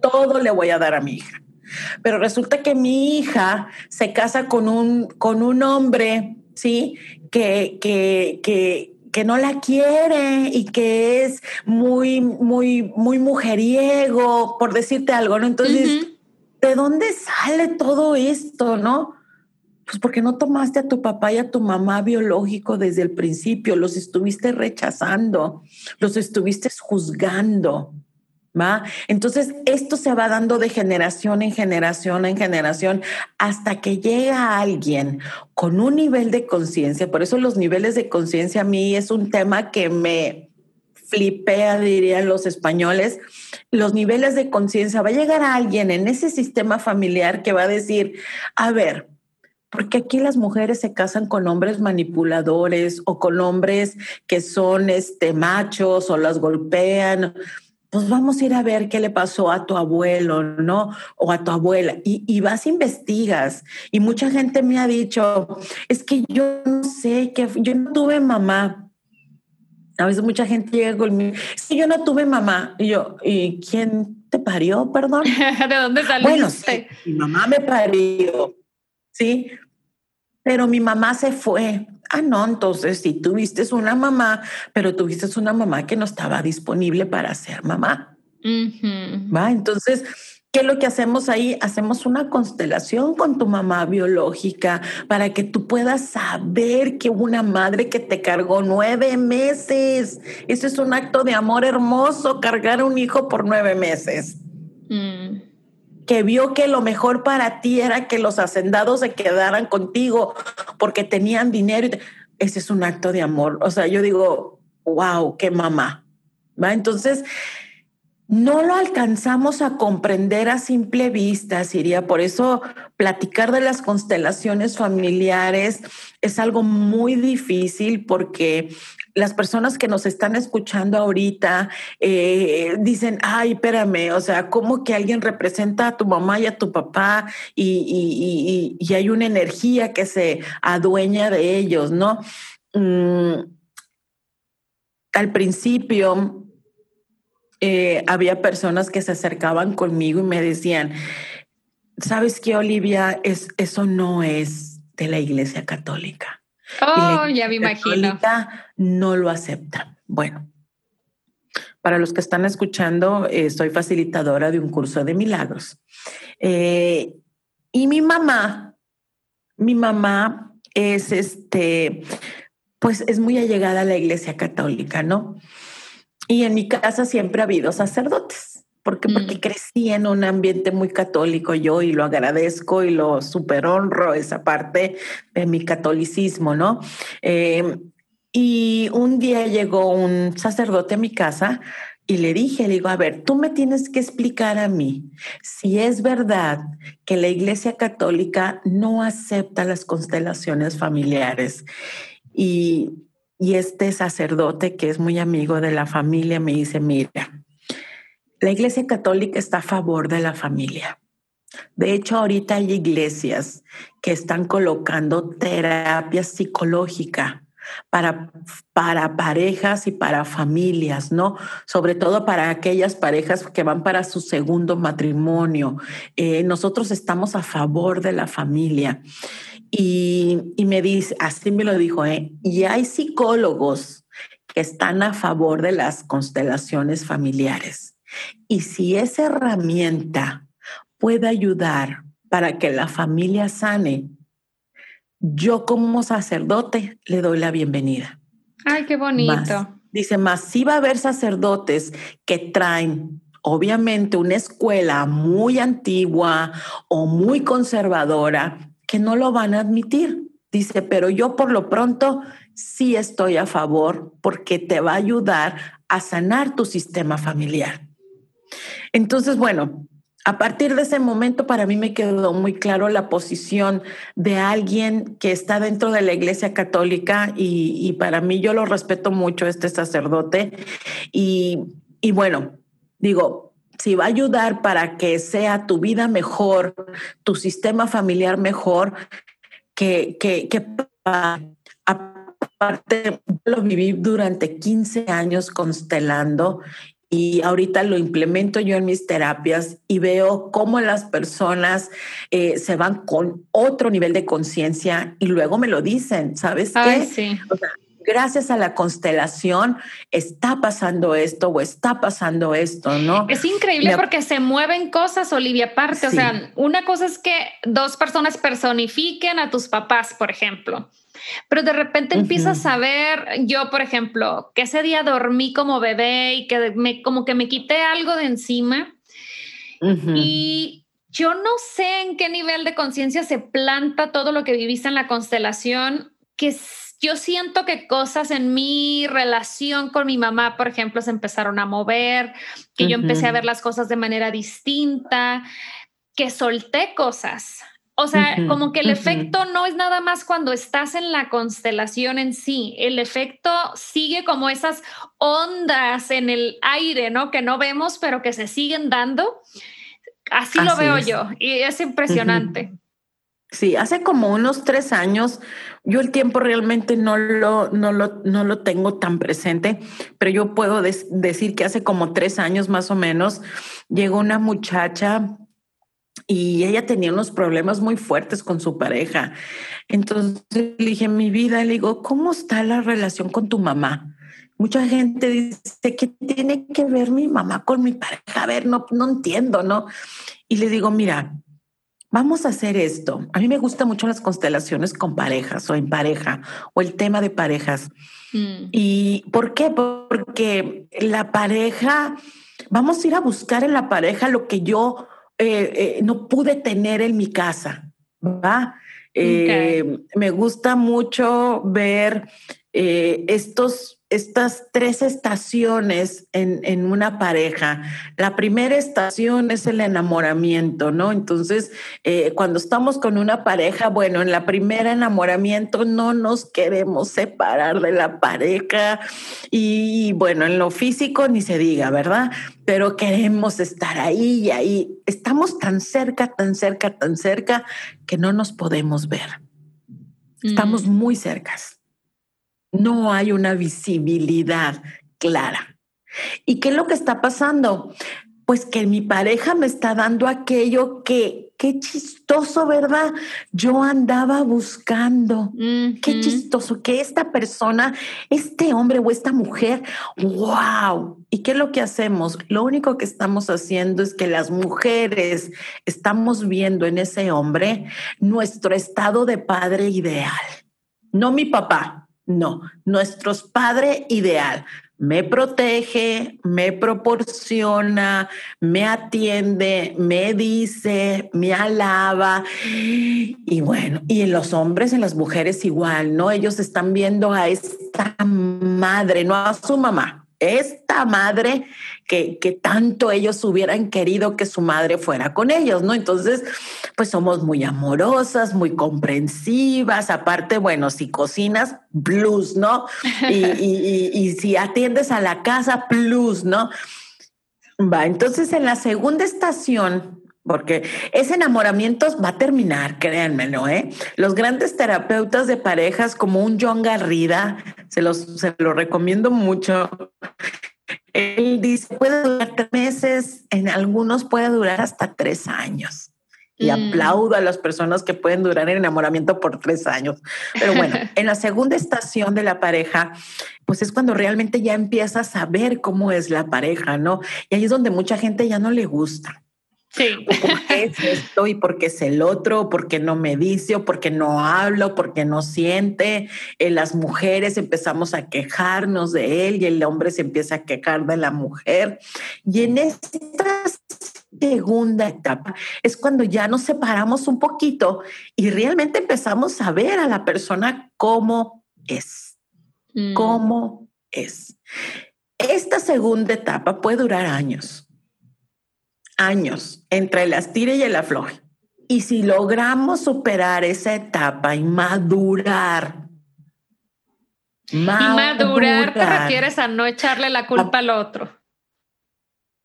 Speaker 2: Todo le voy a dar a mi hija. Pero resulta que mi hija se casa con un, con un hombre, ¿sí? Que, que, que, que no la quiere y que es muy, muy, muy mujeriego, por decirte algo, ¿no? Entonces, ¿de dónde sale todo esto, no? Pues porque no tomaste a tu papá y a tu mamá biológico desde el principio, los estuviste rechazando, los estuviste juzgando. ¿Va? Entonces, esto se va dando de generación en generación en generación hasta que llega alguien con un nivel de conciencia. Por eso los niveles de conciencia a mí es un tema que me flipea, dirían los españoles. Los niveles de conciencia va a llegar a alguien en ese sistema familiar que va a decir, a ver, porque aquí las mujeres se casan con hombres manipuladores o con hombres que son este machos o las golpean. Pues vamos a ir a ver qué le pasó a tu abuelo, ¿no? O a tu abuela. Y, y vas, investigas. Y mucha gente me ha dicho, es que yo no sé, que yo no tuve mamá. A veces mucha gente llega conmigo, que yo no tuve mamá. Y yo, ¿y quién te parió, perdón?
Speaker 1: ¿De dónde saliste?
Speaker 2: Bueno, sí, mi mamá me parió, sí, pero mi mamá se fue. Ah, no, entonces si tuviste una mamá, pero tuviste una mamá que no estaba disponible para ser mamá. ¿Va? Entonces, ¿qué es lo que hacemos ahí? Hacemos una constelación con tu mamá biológica para que tú puedas saber que una madre que te cargó nueve meses, eso es un acto de amor hermoso, cargar a un hijo por nueve meses. Mm que vio que lo mejor para ti era que los hacendados se quedaran contigo porque tenían dinero. Ese es un acto de amor. O sea, yo digo, wow, qué mamá. ¿Va? Entonces, no lo alcanzamos a comprender a simple vista, Siria. Por eso platicar de las constelaciones familiares es algo muy difícil porque las personas que nos están escuchando ahorita eh, dicen, ay, espérame, o sea, ¿cómo que alguien representa a tu mamá y a tu papá y, hay una energía que se adueña de ellos, ¿no? Mm, al principio eh, había personas que se acercaban conmigo y me decían, ¿sabes qué, Olivia? Es, eso no es de la Iglesia Católica.
Speaker 1: Oh, ya me imagino.
Speaker 2: No lo acepta. Bueno, para los que están escuchando, eh, soy facilitadora de un curso de milagros. Eh, y mi mamá, mi mamá es este, pues es muy allegada a la Iglesia Católica, ¿no? Y en mi casa siempre ha habido sacerdotes. Porque, porque mm. crecí en un ambiente muy católico yo y lo agradezco y lo super honro esa parte de mi catolicismo, ¿no? Eh, y un día llegó un sacerdote a mi casa y le dije, le digo, a ver, tú me tienes que explicar a mí si es verdad que la Iglesia Católica no acepta las constelaciones familiares. Y, y este sacerdote, que es muy amigo de la familia, me dice, mira, la Iglesia Católica está a favor de la familia. De hecho, ahorita hay iglesias que están colocando terapia psicológica para, para parejas y para familias, ¿no? Sobre todo para aquellas parejas que van para su segundo matrimonio. Eh, nosotros estamos a favor de la familia. Y, y, me dice, así me lo dijo, ¿eh? y hay psicólogos que están a favor de las constelaciones familiares. Y si esa herramienta puede ayudar para que la familia sane, yo como sacerdote le doy la bienvenida.
Speaker 1: Ay, qué bonito.
Speaker 2: dice, más si va a haber sacerdotes que traen obviamente una escuela muy antigua o muy conservadora que no lo van a admitir. Dice, pero yo por lo pronto sí estoy a favor porque te va a ayudar a sanar tu sistema familiar. Entonces, bueno, a partir de ese momento para mí me quedó muy claro la posición de alguien que está dentro de la Iglesia Católica y, para mí yo lo respeto mucho, este sacerdote. Y, bueno, digo, si va a ayudar para que sea tu vida mejor, tu sistema familiar mejor, que, que, que aparte lo viví durante 15 años constelando y ahorita lo implemento yo en mis terapias y veo cómo las personas eh, se van con otro nivel de conciencia y luego me lo dicen, ¿sabes qué? Gracias a la constelación está pasando esto o está pasando esto, ¿no?
Speaker 1: Es increíble porque se mueven cosas, Olivia, aparte, o sea, una cosa es que dos personas personifiquen a tus papás, por ejemplo. Pero de repente empiezas a ver, yo por ejemplo, que ese día dormí como bebé y que me, como que me quité algo de encima y yo no sé en qué nivel de conciencia se planta todo lo que viviste en la constelación, que yo siento que cosas en mi relación con mi mamá, por ejemplo, se empezaron a mover, que yo empecé a ver las cosas de manera distinta, que solté cosas. O sea, como que el efecto no es nada más cuando estás en la constelación en sí, el efecto sigue como esas ondas en el aire, ¿no? Que no vemos, pero que se siguen dando. Así, lo veo yo y es impresionante.
Speaker 2: Sí, hace como unos tres años, yo el tiempo realmente no lo, no lo, no lo tengo tan presente, pero yo puedo decir que hace como tres años más o menos llegó una muchacha y ella tenía unos problemas muy fuertes con su pareja. Entonces le dije, mi vida, le digo, ¿cómo está la relación con tu mamá? Mucha gente dice que tiene que ver mi mamá con mi pareja. A ver, no, no entiendo, ¿no? Y le digo, mira, vamos a hacer esto. A mí me gustan mucho las constelaciones con parejas o en pareja o el tema de parejas. Mm. ¿Y por qué? Porque la pareja, vamos a ir a buscar en la pareja lo que yo eh, eh, no pude tener en mi casa. ¿va? Eh, me gusta mucho ver estos estas tres estaciones en, una pareja. La primera estación es el enamoramiento, ¿no? Entonces, eh, cuando estamos con una pareja, bueno, en la primera enamoramiento no nos queremos separar de la pareja y bueno, en lo físico ni se diga, ¿verdad? Pero queremos estar ahí y ahí. Estamos tan cerca, tan cerca, tan cerca que no nos podemos ver. Estamos mm. muy cercas no hay una visibilidad clara. ¿Y qué es lo que está pasando? Pues que mi pareja me está dando aquello que, qué chistoso, ¿verdad? Yo andaba buscando, qué chistoso, que esta persona, este hombre o esta mujer, wow. ¿Y qué es lo que hacemos? Lo único que estamos haciendo es que las mujeres estamos viendo en ese hombre nuestro estado de padre ideal, no mi papá, no, nuestro padre ideal me protege, me proporciona, me atiende, me dice, me alaba. Y bueno, y en los hombres, en las mujeres igual, ¿no? Ellos están viendo a esta madre, no a su mamá, esta madre que, tanto ellos hubieran querido que su madre fuera con ellos, ¿no? Entonces, pues somos muy amorosas, muy comprensivas, aparte, bueno, si cocinas, plus, ¿no? Y, si atiendes a la casa, plus, ¿no? Va, entonces en la segunda estación porque ese enamoramiento va a terminar, créanmelo, ¿eh? Los grandes terapeutas de parejas como un John Garrida, se los se lo recomiendo mucho. Él dice, puede durar tres meses, en algunos puede durar hasta tres años. Y mm. aplaudo a las personas que pueden durar en enamoramiento por tres años. Pero bueno, en la segunda estación de la pareja, pues es cuando realmente ya empiezas a ver cómo es la pareja, ¿no? Y ahí es donde mucha gente ya no le gusta
Speaker 1: Sí.
Speaker 2: ¿Por qué es esto y por qué es el otro? ¿Por qué no me dice o por qué no hablo? ¿Por qué no siente? Eh, las mujeres empezamos a quejarnos de él y el hombre se empieza a quejar de la mujer. Y en esta segunda etapa es cuando ya nos separamos un poquito y realmente empezamos a ver a la persona como es. Mm. Cómo es. Esta segunda etapa puede durar años años entre el astire y el afloje. Y si logramos superar esa etapa y madurar,
Speaker 1: madurar y madurar te refieres a no echarle la culpa al otro.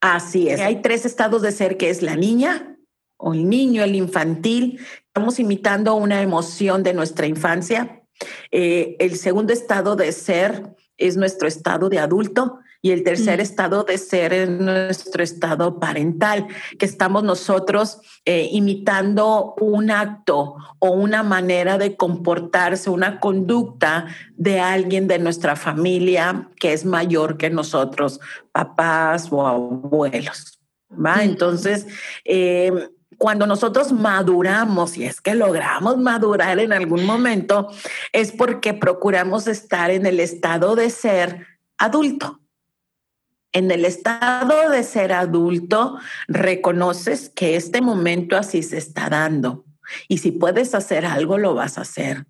Speaker 2: Así es. Hay tres estados de ser que es la niña o el niño, el infantil. Estamos imitando una emoción de nuestra infancia. Eh, el segundo estado de ser es nuestro estado de adulto y el tercer mm. estado de ser es nuestro estado parental, que estamos nosotros eh, imitando un acto o una manera de comportarse, una conducta de alguien de nuestra familia que es mayor que nosotros, papás o abuelos. ¿va? Mm. Entonces, em, cuando nosotros maduramos, y es que logramos madurar en algún momento, es porque procuramos estar en el estado de ser adulto. En el estado de ser adulto, reconoces que este momento así se está dando. Y si puedes hacer algo, lo vas a hacer.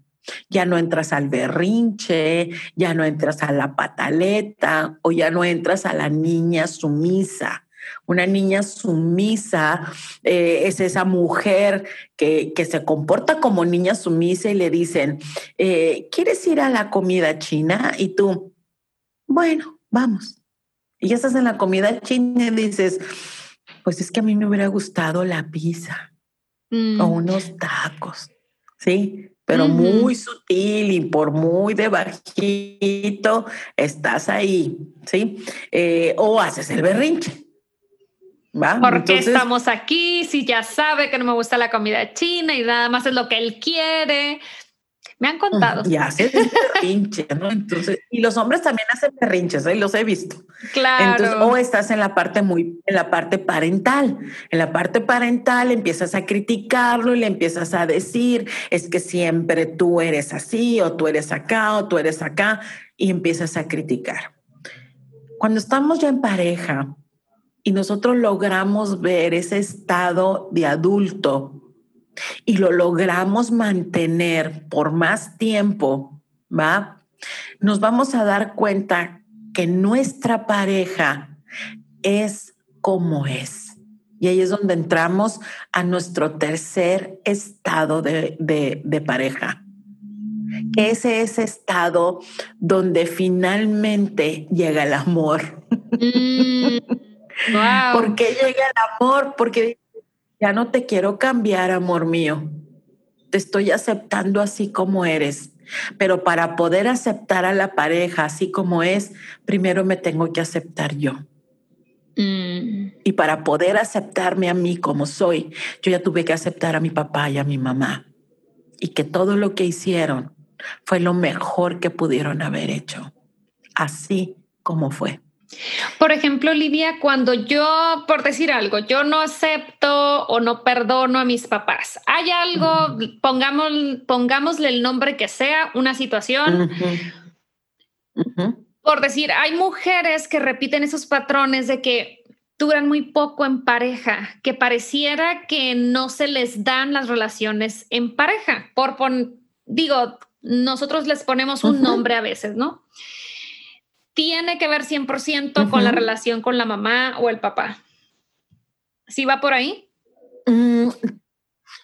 Speaker 2: Ya no entras al berrinche, ya no entras a la pataleta o ya no entras a la niña sumisa. Una niña sumisa eh, es esa mujer que, que, se comporta como niña sumisa y le dicen, eh, ¿quieres ir a la comida china? Y tú, bueno, vamos y ya estás en la comida china y dices, pues es que a mí me hubiera gustado la pizza o mm. unos tacos, ¿sí? Pero muy sutil y por muy de bajito estás ahí, ¿sí? Eh, o haces el berrinche.
Speaker 1: ¿Va? ¿Por qué estamos aquí? Si ya sabe que no me gusta la comida china y nada más es lo que él quiere. Me han contado.
Speaker 2: Y hace berrinche, ¿no? Entonces, y los hombres también hacen berrinches, ¿eh? los he visto.
Speaker 1: Claro.
Speaker 2: Entonces, o estás en la parte muy, en la parte parental. En la parte parental empiezas a criticarlo y le empiezas a decir, es que siempre tú eres así, o tú eres acá, o tú eres acá, y empiezas a criticar. Cuando estamos ya en pareja y nosotros logramos ver ese estado de adulto y lo logramos mantener por más tiempo, ¿va? Nos vamos a dar cuenta que nuestra pareja es como es. Y ahí es donde entramos a nuestro tercer estado de, pareja. Que ese es ese estado donde finalmente llega el amor. Mm, ¿Por qué llega el amor? Porque ya no te quiero cambiar, amor mío. Te estoy aceptando así como eres. Pero para poder aceptar a la pareja así como es, primero me tengo que aceptar yo. Mm. Y para poder aceptarme a mí como soy, yo ya tuve que aceptar a mi papá y a mi mamá. Y que todo lo que hicieron fue lo mejor que pudieron haber hecho. Así como fue.
Speaker 1: Por ejemplo, Lidia, cuando yo, por decir algo, yo no acepto o no perdono a mis papás, hay algo, pongamos, pongámosle el nombre que sea, una situación. Por decir, hay mujeres que repiten esos patrones de que duran muy poco en pareja, que pareciera que no se les dan las relaciones en pareja. Por, digo, nosotros les ponemos un nombre a veces, ¿no? Tiene que ver 100% con la relación con la mamá o el papá. ¿Sí va por ahí?
Speaker 2: Mm,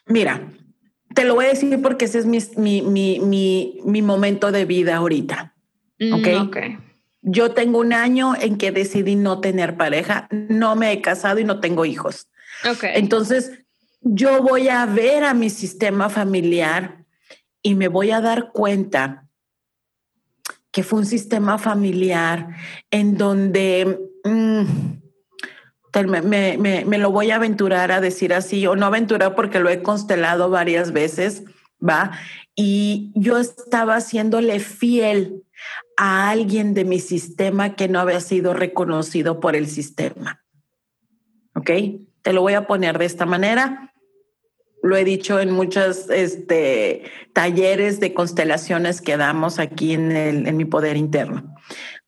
Speaker 2: mira, te lo voy a decir porque ese es mi, mi, momento de vida ahorita. Mm, ¿Ok? Yo tengo un año en que decidí no tener pareja, no me he casado y no tengo hijos. Entonces, yo voy a ver a mi sistema familiar y me voy a dar cuenta que fue un sistema familiar en donde mm, me, me, lo voy a aventurar a decir así, o no aventurar porque lo he constelado varias veces, ¿va? Y yo estaba haciéndole fiel a alguien de mi sistema que no había sido reconocido por el sistema. ¿Ok? Te lo voy a poner de esta manera. Lo he dicho en muchos este, talleres de constelaciones que damos aquí en, el, en mi poder interno.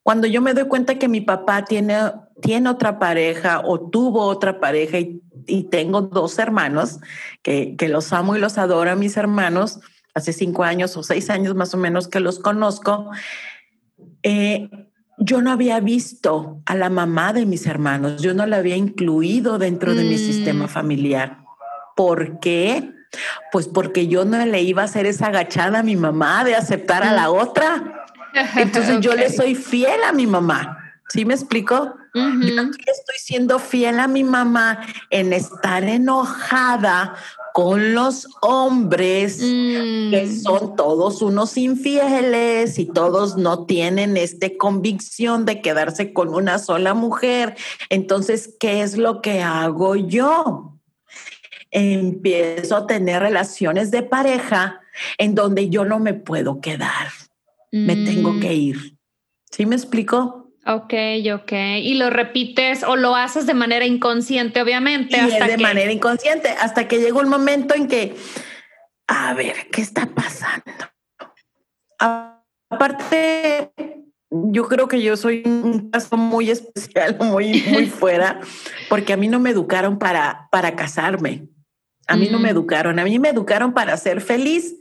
Speaker 2: Cuando yo me doy cuenta que mi papá tiene, tiene otra pareja o tuvo otra pareja y, y tengo dos hermanos que, que los amo y los adoro a mis hermanos, hace cinco años o seis años más o menos que los conozco, eh, yo no había visto a la mamá de mis hermanos, yo no la había incluido dentro de mi mm. sistema familiar. ¿Por qué? Pues porque yo no le iba a hacer esa agachada a mi mamá de aceptar a la otra. Entonces yo le soy fiel a mi mamá. ¿Sí me explico? Yo estoy siendo fiel a mi mamá en estar enojada con los hombres que mm. son todos unos infieles y todos no tienen esta convicción de quedarse con una sola mujer. Entonces, ¿qué es lo que hago yo? Empiezo a tener relaciones de pareja en donde yo no me puedo quedar, me tengo que mm. ir. ¿Sí me explico?
Speaker 1: Ok, ok. Y lo repites o lo haces de manera inconsciente, obviamente.
Speaker 2: Y hasta de manera inconsciente, hasta que llegó un momento en que, a ver, ¿qué está pasando? Aparte, yo creo que yo soy un caso muy especial, muy, muy fuera, porque a mí no me educaron para, para casarme. A mí no me educaron, a mí me educaron para ser feliz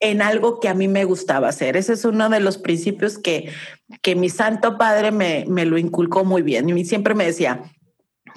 Speaker 2: en algo que a mí me gustaba hacer. Ese es uno de los principios que, que mi santo padre me, me lo inculcó muy bien. Y siempre me decía,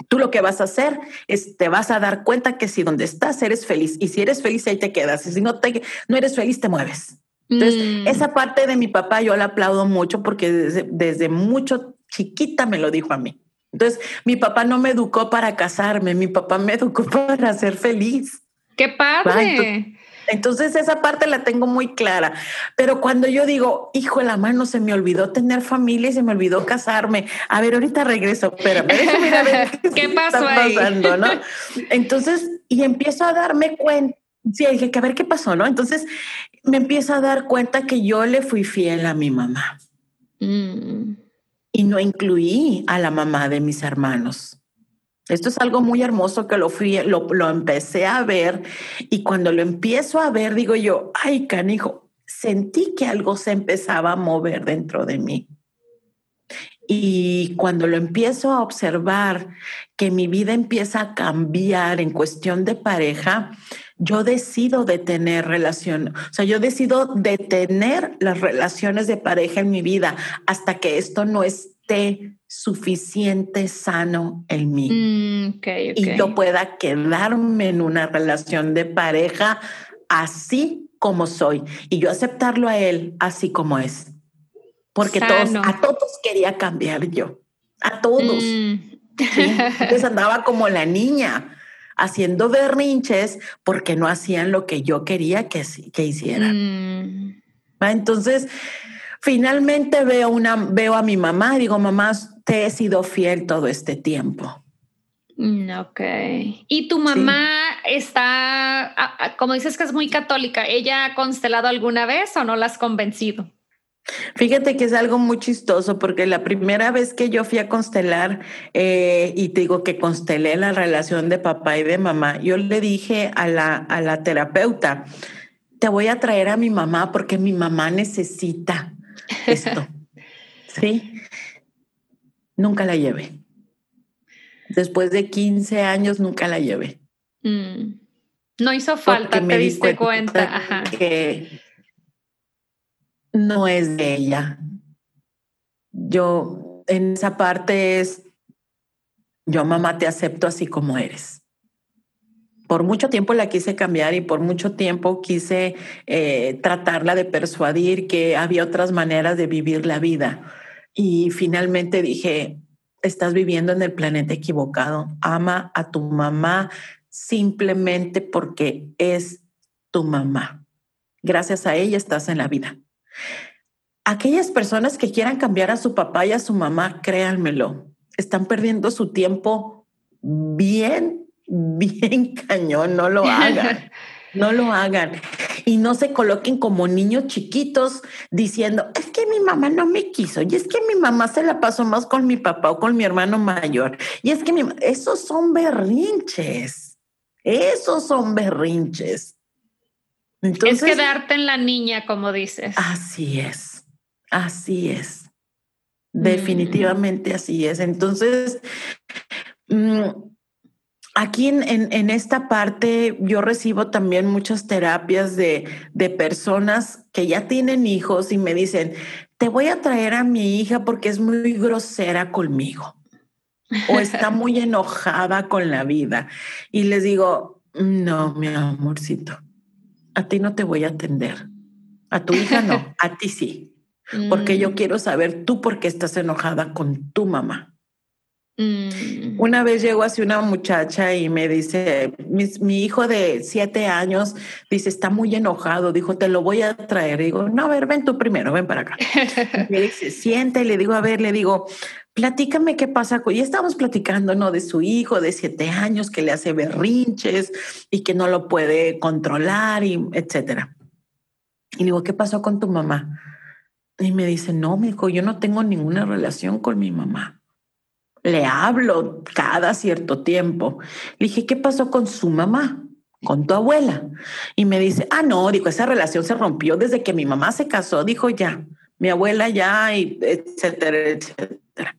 Speaker 2: tú lo que vas a hacer es te vas a dar cuenta que si donde estás eres feliz y si eres feliz ahí te quedas y si no te no eres feliz te mueves. Entonces, mm. esa parte de mi papá yo la aplaudo mucho porque desde, desde mucho chiquita me lo dijo a mí. Entonces, mi papá no me educó para casarme, mi papá me educó para ser feliz.
Speaker 1: Qué padre.
Speaker 2: Entonces esa parte la tengo muy clara. Pero cuando yo digo, hijo de la mano, se me olvidó tener familia y se me olvidó casarme. A ver, ahorita regreso, pero ver
Speaker 1: qué, pasó ahí? pasando,
Speaker 2: ¿no? Entonces, y empiezo a darme cuenta. Sí, dije que a ver qué pasó, ¿no? Entonces me empiezo a dar cuenta que yo le fui fiel a mi mamá. Mm. Y no incluí a la mamá de mis hermanos. Esto es algo muy hermoso que lo fui, lo, lo empecé a ver y cuando lo empiezo a ver, digo yo, ay, canijo, sentí que algo se empezaba a mover dentro de mí. Y cuando lo empiezo a observar, que mi vida empieza a cambiar en cuestión de pareja, yo decido detener relación, o sea, yo decido detener las relaciones de pareja en mi vida hasta que esto no esté suficiente sano en mí mm, y yo pueda quedarme en una relación de pareja así como soy y yo aceptarlo a él así como es. Porque todos, a todos quería cambiar yo, a todos. Mm. Entonces andaba como la niña haciendo berrinches porque no hacían lo que yo quería que, que hicieran. Mm. Entonces, finalmente veo, una, veo a mi mamá y digo, mamá, te he sido fiel todo este tiempo.
Speaker 1: Mm, ok. ¿Y tu mamá está, como dices que es muy católica, ella ha constelado alguna vez o no la has convencido?
Speaker 2: Fíjate que es algo muy chistoso porque la primera vez que yo fui a constelar eh, y te digo que constelé la relación de papá y de mamá, yo le dije a la, a la terapeuta, te voy a traer a mi mamá porque mi mamá necesita esto. sí nunca la llevé. Después de 15 años, nunca la llevé.
Speaker 1: Mm. No hizo falta, te diste cuenta.
Speaker 2: Que no es de ella. Yo, en esa parte es, yo mamá te acepto así como eres. Por mucho tiempo la quise cambiar y por mucho tiempo quise eh, tratarla de persuadir que había otras maneras de vivir la vida y finalmente dije, estás viviendo en el planeta equivocado. Ama a tu mamá simplemente porque es tu mamá. Gracias a ella estás en la vida. Aquellas personas que quieran cambiar a su papá y a su mamá, créanmelo, están perdiendo su tiempo bien, bien cañón, no lo hagan. No lo hagan y no se coloquen como niños chiquitos diciendo, es que mi mamá no me quiso y es que mi mamá se la pasó más con mi papá o con mi hermano mayor. Y es que mi, esos son berrinches, esos son berrinches.
Speaker 1: Entonces, es quedarte en la niña, como dices.
Speaker 2: Así es, así es. Mm. Definitivamente así es. Entonces, mm, Aquí en, esta parte yo recibo también muchas terapias de, de, personas que ya tienen hijos y me dicen, te voy a traer a mi hija porque es muy grosera conmigo o está muy enojada con la vida. Y les digo, no, mi amorcito, a ti no te voy a atender. A tu hija no, a ti sí. Porque yo mm. quiero saber tú por qué estás enojada con tu mamá. Mm. Una vez llegó así una muchacha y me dice, mi, hijo de siete años dice, está muy enojado, dijo, te lo voy a traer. digo, no, a ver, ven tú primero, ven para acá. me dice, siente, y le digo, a ver, le digo, platícame qué pasa. Y estamos platicando, ¿no? De su hijo de siete años que le hace berrinches y que no lo puede controlar y etcétera. Y le digo, ¿qué pasó con tu mamá? Y me dice, no, mi hijo, yo no tengo ninguna relación con mi mamá le hablo cada cierto tiempo. Le dije, ¿qué pasó con su mamá? Con tu abuela. Y me dice, ah, no, dijo, esa relación se rompió desde que mi mamá se casó. Dijo, ya, mi abuela ya, y etcétera, etcétera.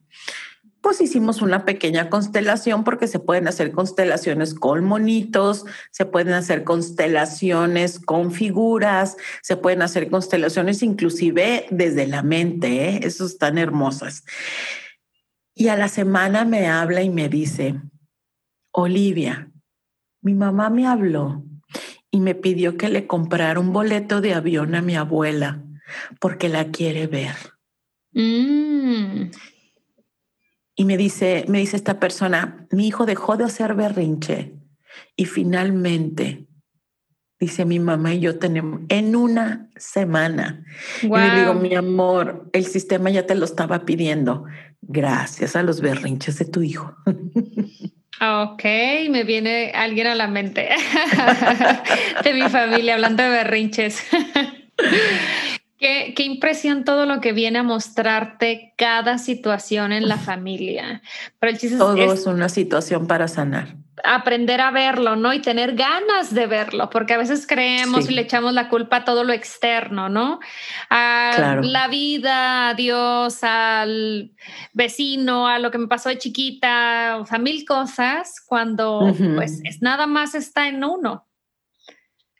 Speaker 2: Pues hicimos una pequeña constelación porque se pueden hacer constelaciones con monitos, se pueden hacer constelaciones con figuras, se pueden hacer constelaciones inclusive desde la mente, ¿eh? Esas están hermosas. Y a la semana me habla y me dice, Olivia, mi mamá me habló y me pidió que le comprara un boleto de avión a mi abuela porque la quiere ver. Mm. Y me dice, me dice esta persona, mi hijo dejó de hacer berrinche y finalmente, dice mi mamá y yo tenemos en una semana. Y le digo, mi amor, el sistema ya te lo estaba pidiendo gracias a los berrinches de tu hijo.
Speaker 1: Ok, me viene alguien a la mente de mi familia hablando de berrinches. Qué, qué, impresión todo lo que viene a mostrarte cada situación en la familia.
Speaker 2: Pero el chiste todo es una situación para sanar
Speaker 1: aprender a verlo, ¿no? Y tener ganas de verlo, porque a veces creemos y le echamos la culpa a todo lo externo, ¿no? A la vida, a Dios, al vecino, a lo que me pasó de chiquita, o sea, mil cosas, cuando pues es nada más está en uno.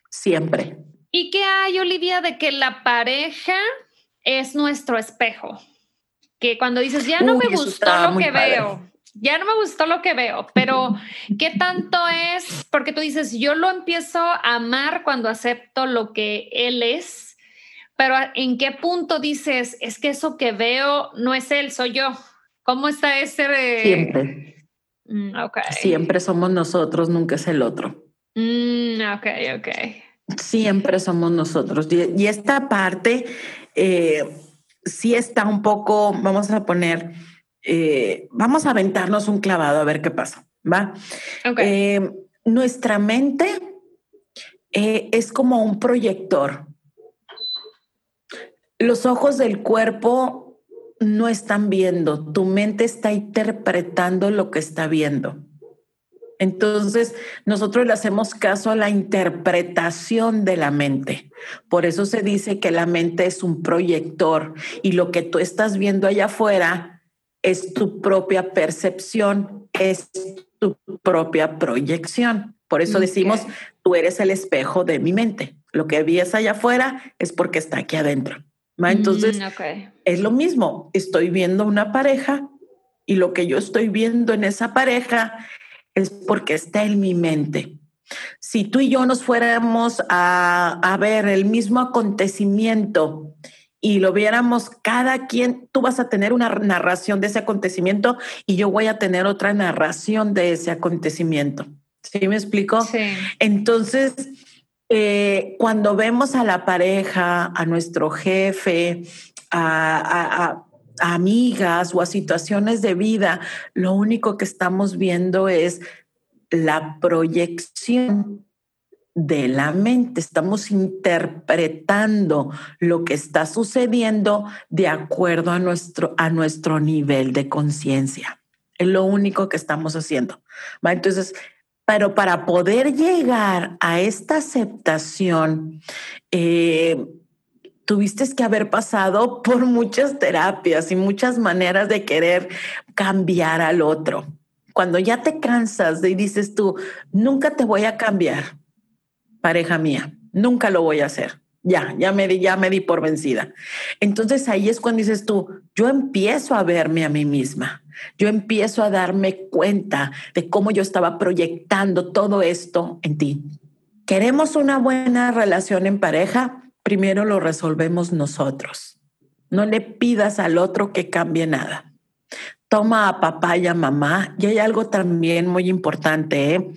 Speaker 2: Siempre.
Speaker 1: ¿Y qué hay, Olivia, de que la pareja es nuestro espejo? Que cuando dices, ya no me gustó lo que veo ya no me gustó lo que veo, pero ¿qué tanto es? Porque tú dices, yo lo empiezo a amar cuando acepto lo que él es, pero ¿en qué punto dices, es que eso que veo no es él, soy yo? ¿Cómo está ese?
Speaker 2: Siempre. Mm, Siempre somos nosotros, nunca es el otro.
Speaker 1: Mm, ok, ok.
Speaker 2: Siempre somos nosotros. Y, esta parte eh, sí está un poco, vamos a poner, eh, vamos a aventarnos un clavado a ver qué pasa, ¿va? Eh, nuestra mente es como un proyector. Los ojos del cuerpo no están viendo, tu mente está interpretando lo que está viendo. Entonces, nosotros le hacemos caso a la interpretación de la mente. Por eso se dice que la mente es un proyector y lo que tú estás viendo allá afuera es tu propia percepción, es tu propia proyección. Por eso decimos, tú eres el espejo de mi mente. Lo que ves allá afuera es porque está aquí adentro. Entonces, mm, es lo mismo. Estoy viendo una pareja y lo que yo estoy viendo en esa pareja es porque está en mi mente. Si tú y yo nos fuéramos a, a ver el mismo acontecimiento y lo viéramos cada quien, tú vas a tener una narración de ese acontecimiento y yo voy a tener otra narración de ese acontecimiento. ¿Sí me explico? Sí. Entonces, eh, cuando vemos a la pareja, a nuestro jefe, a, amigas o a situaciones de vida, lo único que estamos viendo es la proyección de la mente. Estamos interpretando lo que está sucediendo de acuerdo a nuestro, a nuestro nivel de conciencia. Es lo único que estamos haciendo. Entonces, pero para poder llegar a esta aceptación, eh, tuviste que haber pasado por muchas terapias y muchas maneras de querer cambiar al otro. Cuando ya te cansas y dices tú, nunca te voy a cambiar, pareja mía, nunca lo voy a hacer. Ya, ya me di, ya me di por vencida. Entonces ahí es cuando dices tú, yo empiezo a verme a mí misma. Yo empiezo a darme cuenta de cómo yo estaba proyectando todo esto en ti. ¿Queremos una buena relación en pareja? Primero lo resolvemos nosotros. No le pidas al otro que cambie nada. Toma a papá y a mamá. Y hay algo también muy importante, ¿eh?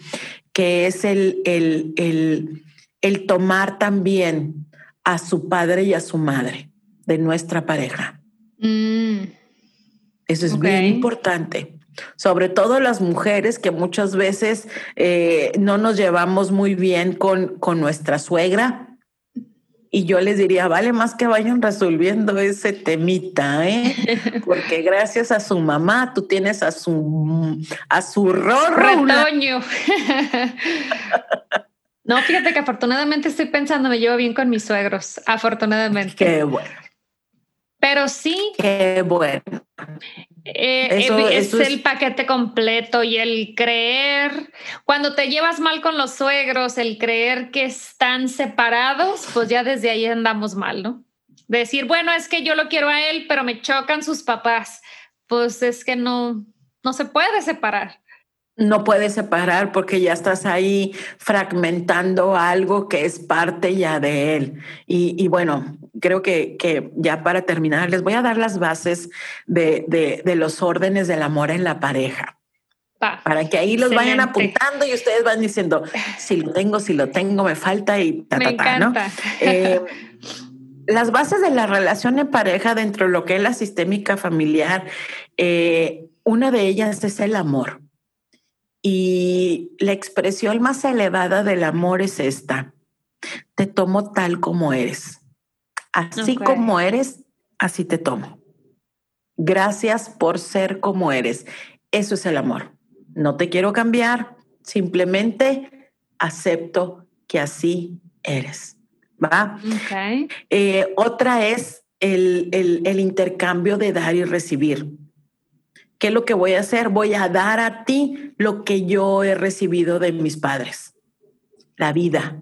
Speaker 2: que es el, el, el, tomar también a su padre y a su madre de nuestra pareja. Mm. Eso es bien importante sobre todo las mujeres que muchas veces eh, no nos llevamos muy bien con, con nuestra suegra y yo les diría, vale más que vayan resolviendo ese temita, ¿eh? Porque gracias a su mamá tú tienes a su a su
Speaker 1: retoño. no, fíjate que afortunadamente estoy pensando, me llevo bien con mis suegros, afortunadamente.
Speaker 2: Qué bueno.
Speaker 1: Pero sí.
Speaker 2: Qué bueno.
Speaker 1: Eh, eh, es, el paquete completo y el creer, cuando te llevas mal con los suegros, el creer que están separados, pues ya desde ahí andamos mal, ¿no? Decir, bueno, es que yo lo quiero a él, pero me chocan sus papás. Pues es que no, no se puede separar
Speaker 2: no puedes separar porque ya estás ahí fragmentando algo que es parte ya de él. Y, bueno, creo que, que, ya para terminar, les voy a dar las bases de, de, los órdenes del amor en la pareja. para que ahí los vayan apuntando y ustedes van diciendo, si lo tengo, si lo tengo, me falta y ta, ta, ta, ¿no? Eh, las bases de la relación en pareja dentro de lo que es la sistémica familiar, eh, una de ellas es el amor. Y la expresión más elevada del amor es esta. Te tomo tal como eres. Así como eres, así te tomo. Gracias por ser como eres. Eso es el amor. No te quiero cambiar, simplemente acepto que así eres. ¿Va? Eh, otra es el, el intercambio de dar y recibir. ¿Qué es lo que voy a hacer? Voy a dar a ti lo que yo he recibido de mis padres, la vida.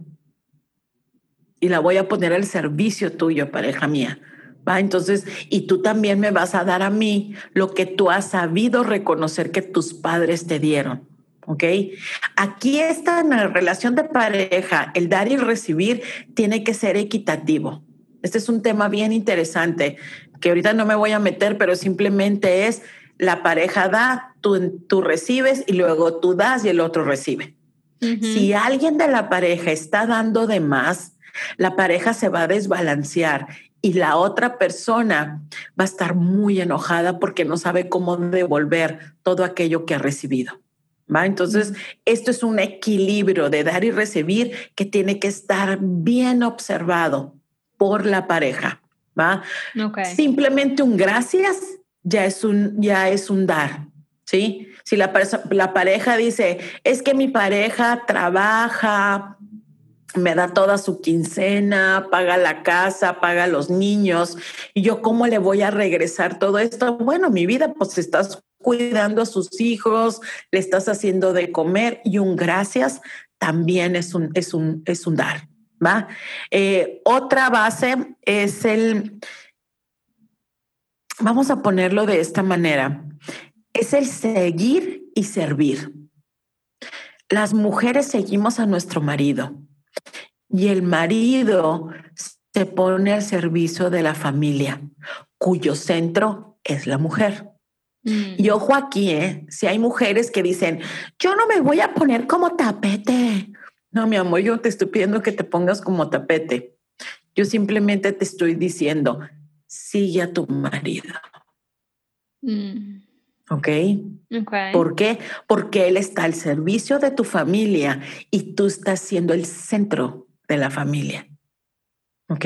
Speaker 2: Y la voy a poner al servicio tuyo, pareja mía. ¿Va? Entonces, y tú también me vas a dar a mí lo que tú has sabido reconocer que tus padres te dieron. ¿Ok? Aquí está en la relación de pareja, el dar y recibir tiene que ser equitativo. Este es un tema bien interesante que ahorita no me voy a meter, pero simplemente es la pareja da, tú, tú recibes y luego tú das y el otro recibe. Si alguien de la pareja está dando de más, la pareja se va a desbalancear y la otra persona va a estar muy enojada porque no sabe cómo devolver todo aquello que ha recibido. ¿Va? Entonces, esto es un equilibrio de dar y recibir que tiene que estar bien observado por la pareja. ¿va? Simplemente un gracias ya es un, ya es un dar, ¿sí? Si la, la pareja dice, es que mi pareja trabaja, me da toda su quincena, paga la casa, paga los niños, y yo cómo le voy a regresar todo esto? Bueno, mi vida, pues estás cuidando a sus hijos, le estás haciendo de comer y un gracias también es un, es un, es un dar, ¿va? Eh, otra base es el vamos a ponerlo de esta manera, es el seguir y servir. Las mujeres seguimos a nuestro marido y el marido se pone al servicio de la familia, cuyo centro es la mujer. Mm. Y ojo aquí, ¿eh? si hay mujeres que dicen, yo no me voy a poner como tapete. No, mi amor, yo te estoy pidiendo que te pongas como tapete. Yo simplemente te estoy diciendo, sigue a tu marido. Mm. ¿Ok? ¿Por qué? Porque él está al servicio de tu familia y tú estás siendo el centro de la familia. ¿Ok?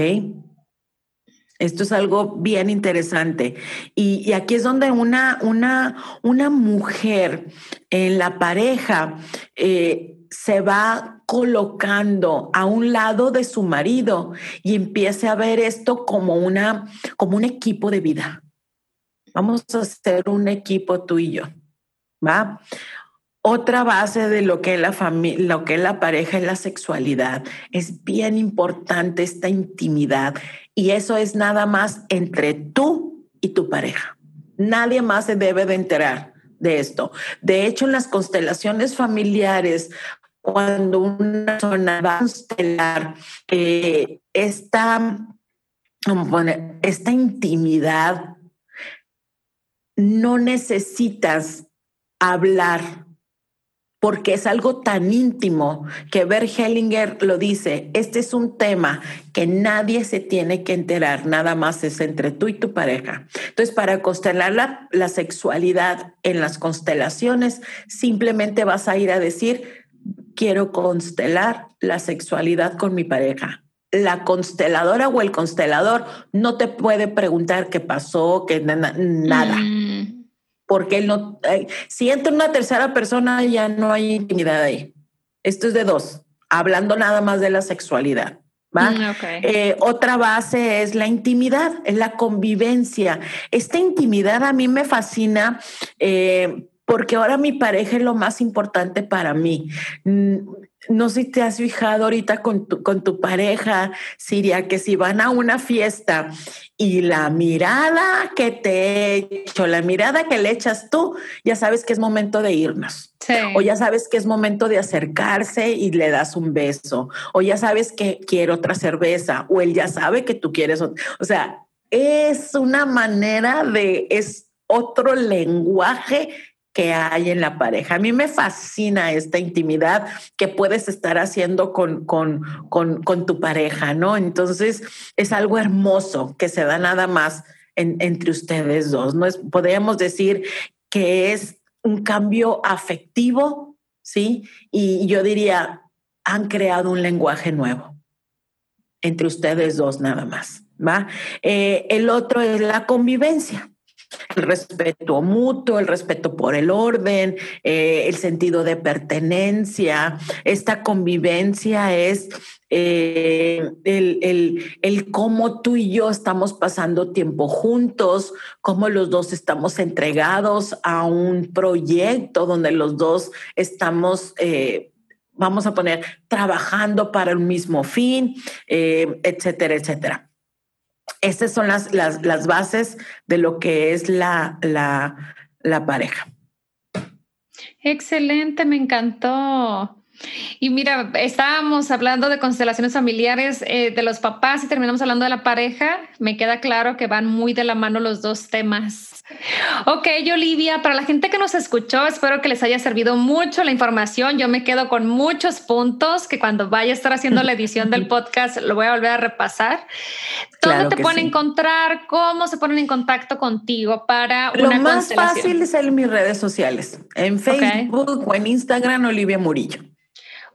Speaker 2: Esto es algo bien interesante. Y, aquí es donde una, una, una mujer en la pareja eh, se va colocando a un lado de su marido y empiece a ver esto como, una, como un equipo de vida. Vamos a hacer un equipo tú y yo, ¿va? Otra base de lo que es la familia, lo que es la pareja es la sexualidad. Es bien importante esta intimidad y eso es nada más entre tú y tu pareja. Nadie más se debe de enterar de esto. De hecho, en las constelaciones familiares cuando una persona va a constelar eh, esta, esta intimidad, no necesitas hablar porque es algo tan íntimo que Bert Hellinger lo dice, este es un tema que nadie se tiene que enterar, nada más es entre tú y tu pareja. Entonces, para constelar la, la sexualidad en las constelaciones, simplemente vas a ir a decir, quiero constelar la sexualidad con mi pareja. La consteladora o el constelador no te puede preguntar qué pasó, que nada. Mm. Porque él no, eh, si entra una tercera persona ya no hay intimidad ahí. Esto es de dos, hablando nada más de la sexualidad. ¿Va? Mm, eh, otra base es la intimidad, es la convivencia. Esta intimidad a mí me fascina eh, porque ahora mi pareja es lo más importante para mí. No sé si te has fijado ahorita con tu, con tu pareja, Siria, que si van a una fiesta y la mirada que te echo, la mirada que le echas tú, ya sabes que es momento de irnos. O ya sabes que es momento de acercarse y le das un beso. O ya sabes que quiere otra cerveza. O él ya sabe que tú quieres. O sea, es una manera de, es otro lenguaje que hay en la pareja. A mí me fascina esta intimidad que puedes estar haciendo con, con, con, tu pareja, ¿no? Entonces es algo hermoso que se da nada más entre ustedes dos, ¿no? Es, podríamos decir que es un cambio afectivo, ¿sí? Y yo diría, han creado un lenguaje nuevo entre ustedes dos nada más, ¿va? Eh, el otro es la convivencia el respeto mutuo, el respeto por el orden, eh, el sentido de pertenencia. Esta convivencia es eh, el, el, cómo tú y yo estamos pasando tiempo juntos, cómo los dos estamos entregados a un proyecto donde los dos estamos... Eh, vamos a poner, trabajando para el mismo fin, etcétera, etcétera. Estas son las, las, las bases de lo que es la, la, la pareja.
Speaker 1: Excelente, me encantó. Y mira, estábamos hablando de constelaciones familiares eh, de los papás y terminamos hablando de la pareja. Me queda claro que van muy de la mano los dos temas. Ok, Olivia, para la gente que nos escuchó, espero que les haya servido mucho la información. Yo me quedo con muchos puntos que cuando vaya a estar haciendo la edición del podcast lo voy a volver a repasar. ¿Dónde te pueden encontrar? ¿Cómo se ponen en contacto contigo para
Speaker 2: Lo más fácil es en mis redes sociales, en Facebook o en Instagram, Olivia Murillo.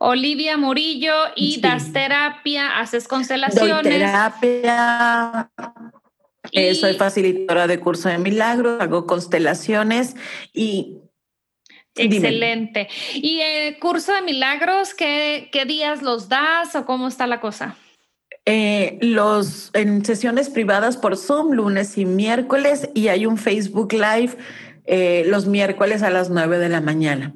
Speaker 1: Olivia Murillo y das terapia, haces constelaciones.
Speaker 2: Doy terapia. Eh, soy facilitadora de curso de milagros, hago constelaciones y
Speaker 1: Excelente. ¿Y el curso de milagros, ¿qué, qué días los das o cómo está la cosa?
Speaker 2: Eh, los en sesiones privadas por Zoom, lunes y miércoles, y hay un Facebook Live eh, los miércoles a las nueve de la mañana.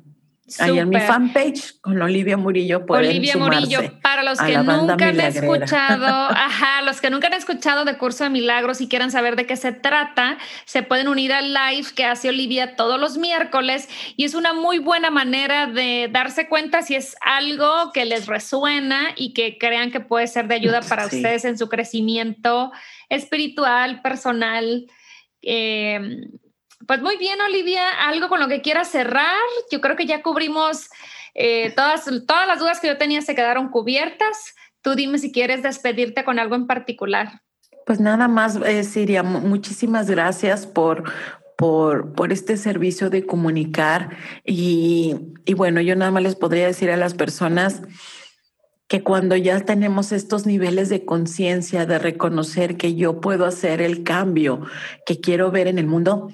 Speaker 2: Ahí en mi fanpage con Olivia Murillo pueden
Speaker 1: Olivia Murillo, para los que nunca han escuchado, ajá, los que nunca han escuchado de Curso de Milagros y quieran saber de qué se trata, se pueden unir al live que hace Olivia todos los miércoles y es una muy buena manera de darse cuenta si es algo que les resuena y que crean que puede ser de ayuda para ustedes en su crecimiento espiritual, personal. Eh, pues muy bien, Olivia, algo con lo que quieras cerrar. Yo creo que ya cubrimos eh, todas, todas las dudas que yo tenía se quedaron cubiertas. Tú dime si quieres despedirte con algo en particular.
Speaker 2: Pues nada más, eh, Siria, muchísimas gracias por, por, por, este servicio de comunicar. Y, y bueno, yo nada más les podría decir a las personas que cuando ya tenemos estos niveles de conciencia, de reconocer que yo puedo hacer el cambio que quiero ver en el mundo,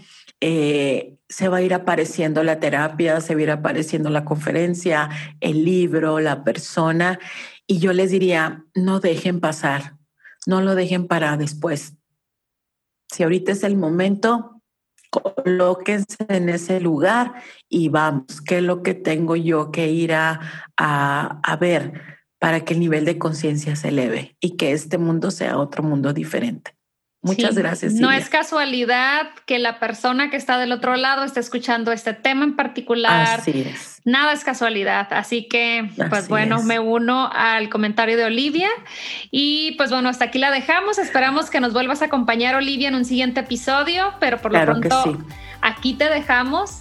Speaker 2: eh, se va a ir apareciendo la terapia, se va a ir apareciendo la conferencia, el libro, la persona. Y yo les diría, no dejen pasar, no lo dejen para después. Si ahorita es el momento, colóquense en ese lugar y vamos, ¿qué es lo que tengo yo que ir a, a, a ver para que el nivel de conciencia se eleve y que este mundo sea otro mundo diferente? Muchas gracias.
Speaker 1: No es casualidad que la persona que está del otro lado esté escuchando este tema en particular.
Speaker 2: Así es.
Speaker 1: Nada es casualidad. Así que, pues bueno, me uno al comentario de Olivia. Y pues bueno, hasta aquí la dejamos. Esperamos que nos vuelvas a acompañar, Olivia, en un siguiente episodio, pero por lo pronto aquí te dejamos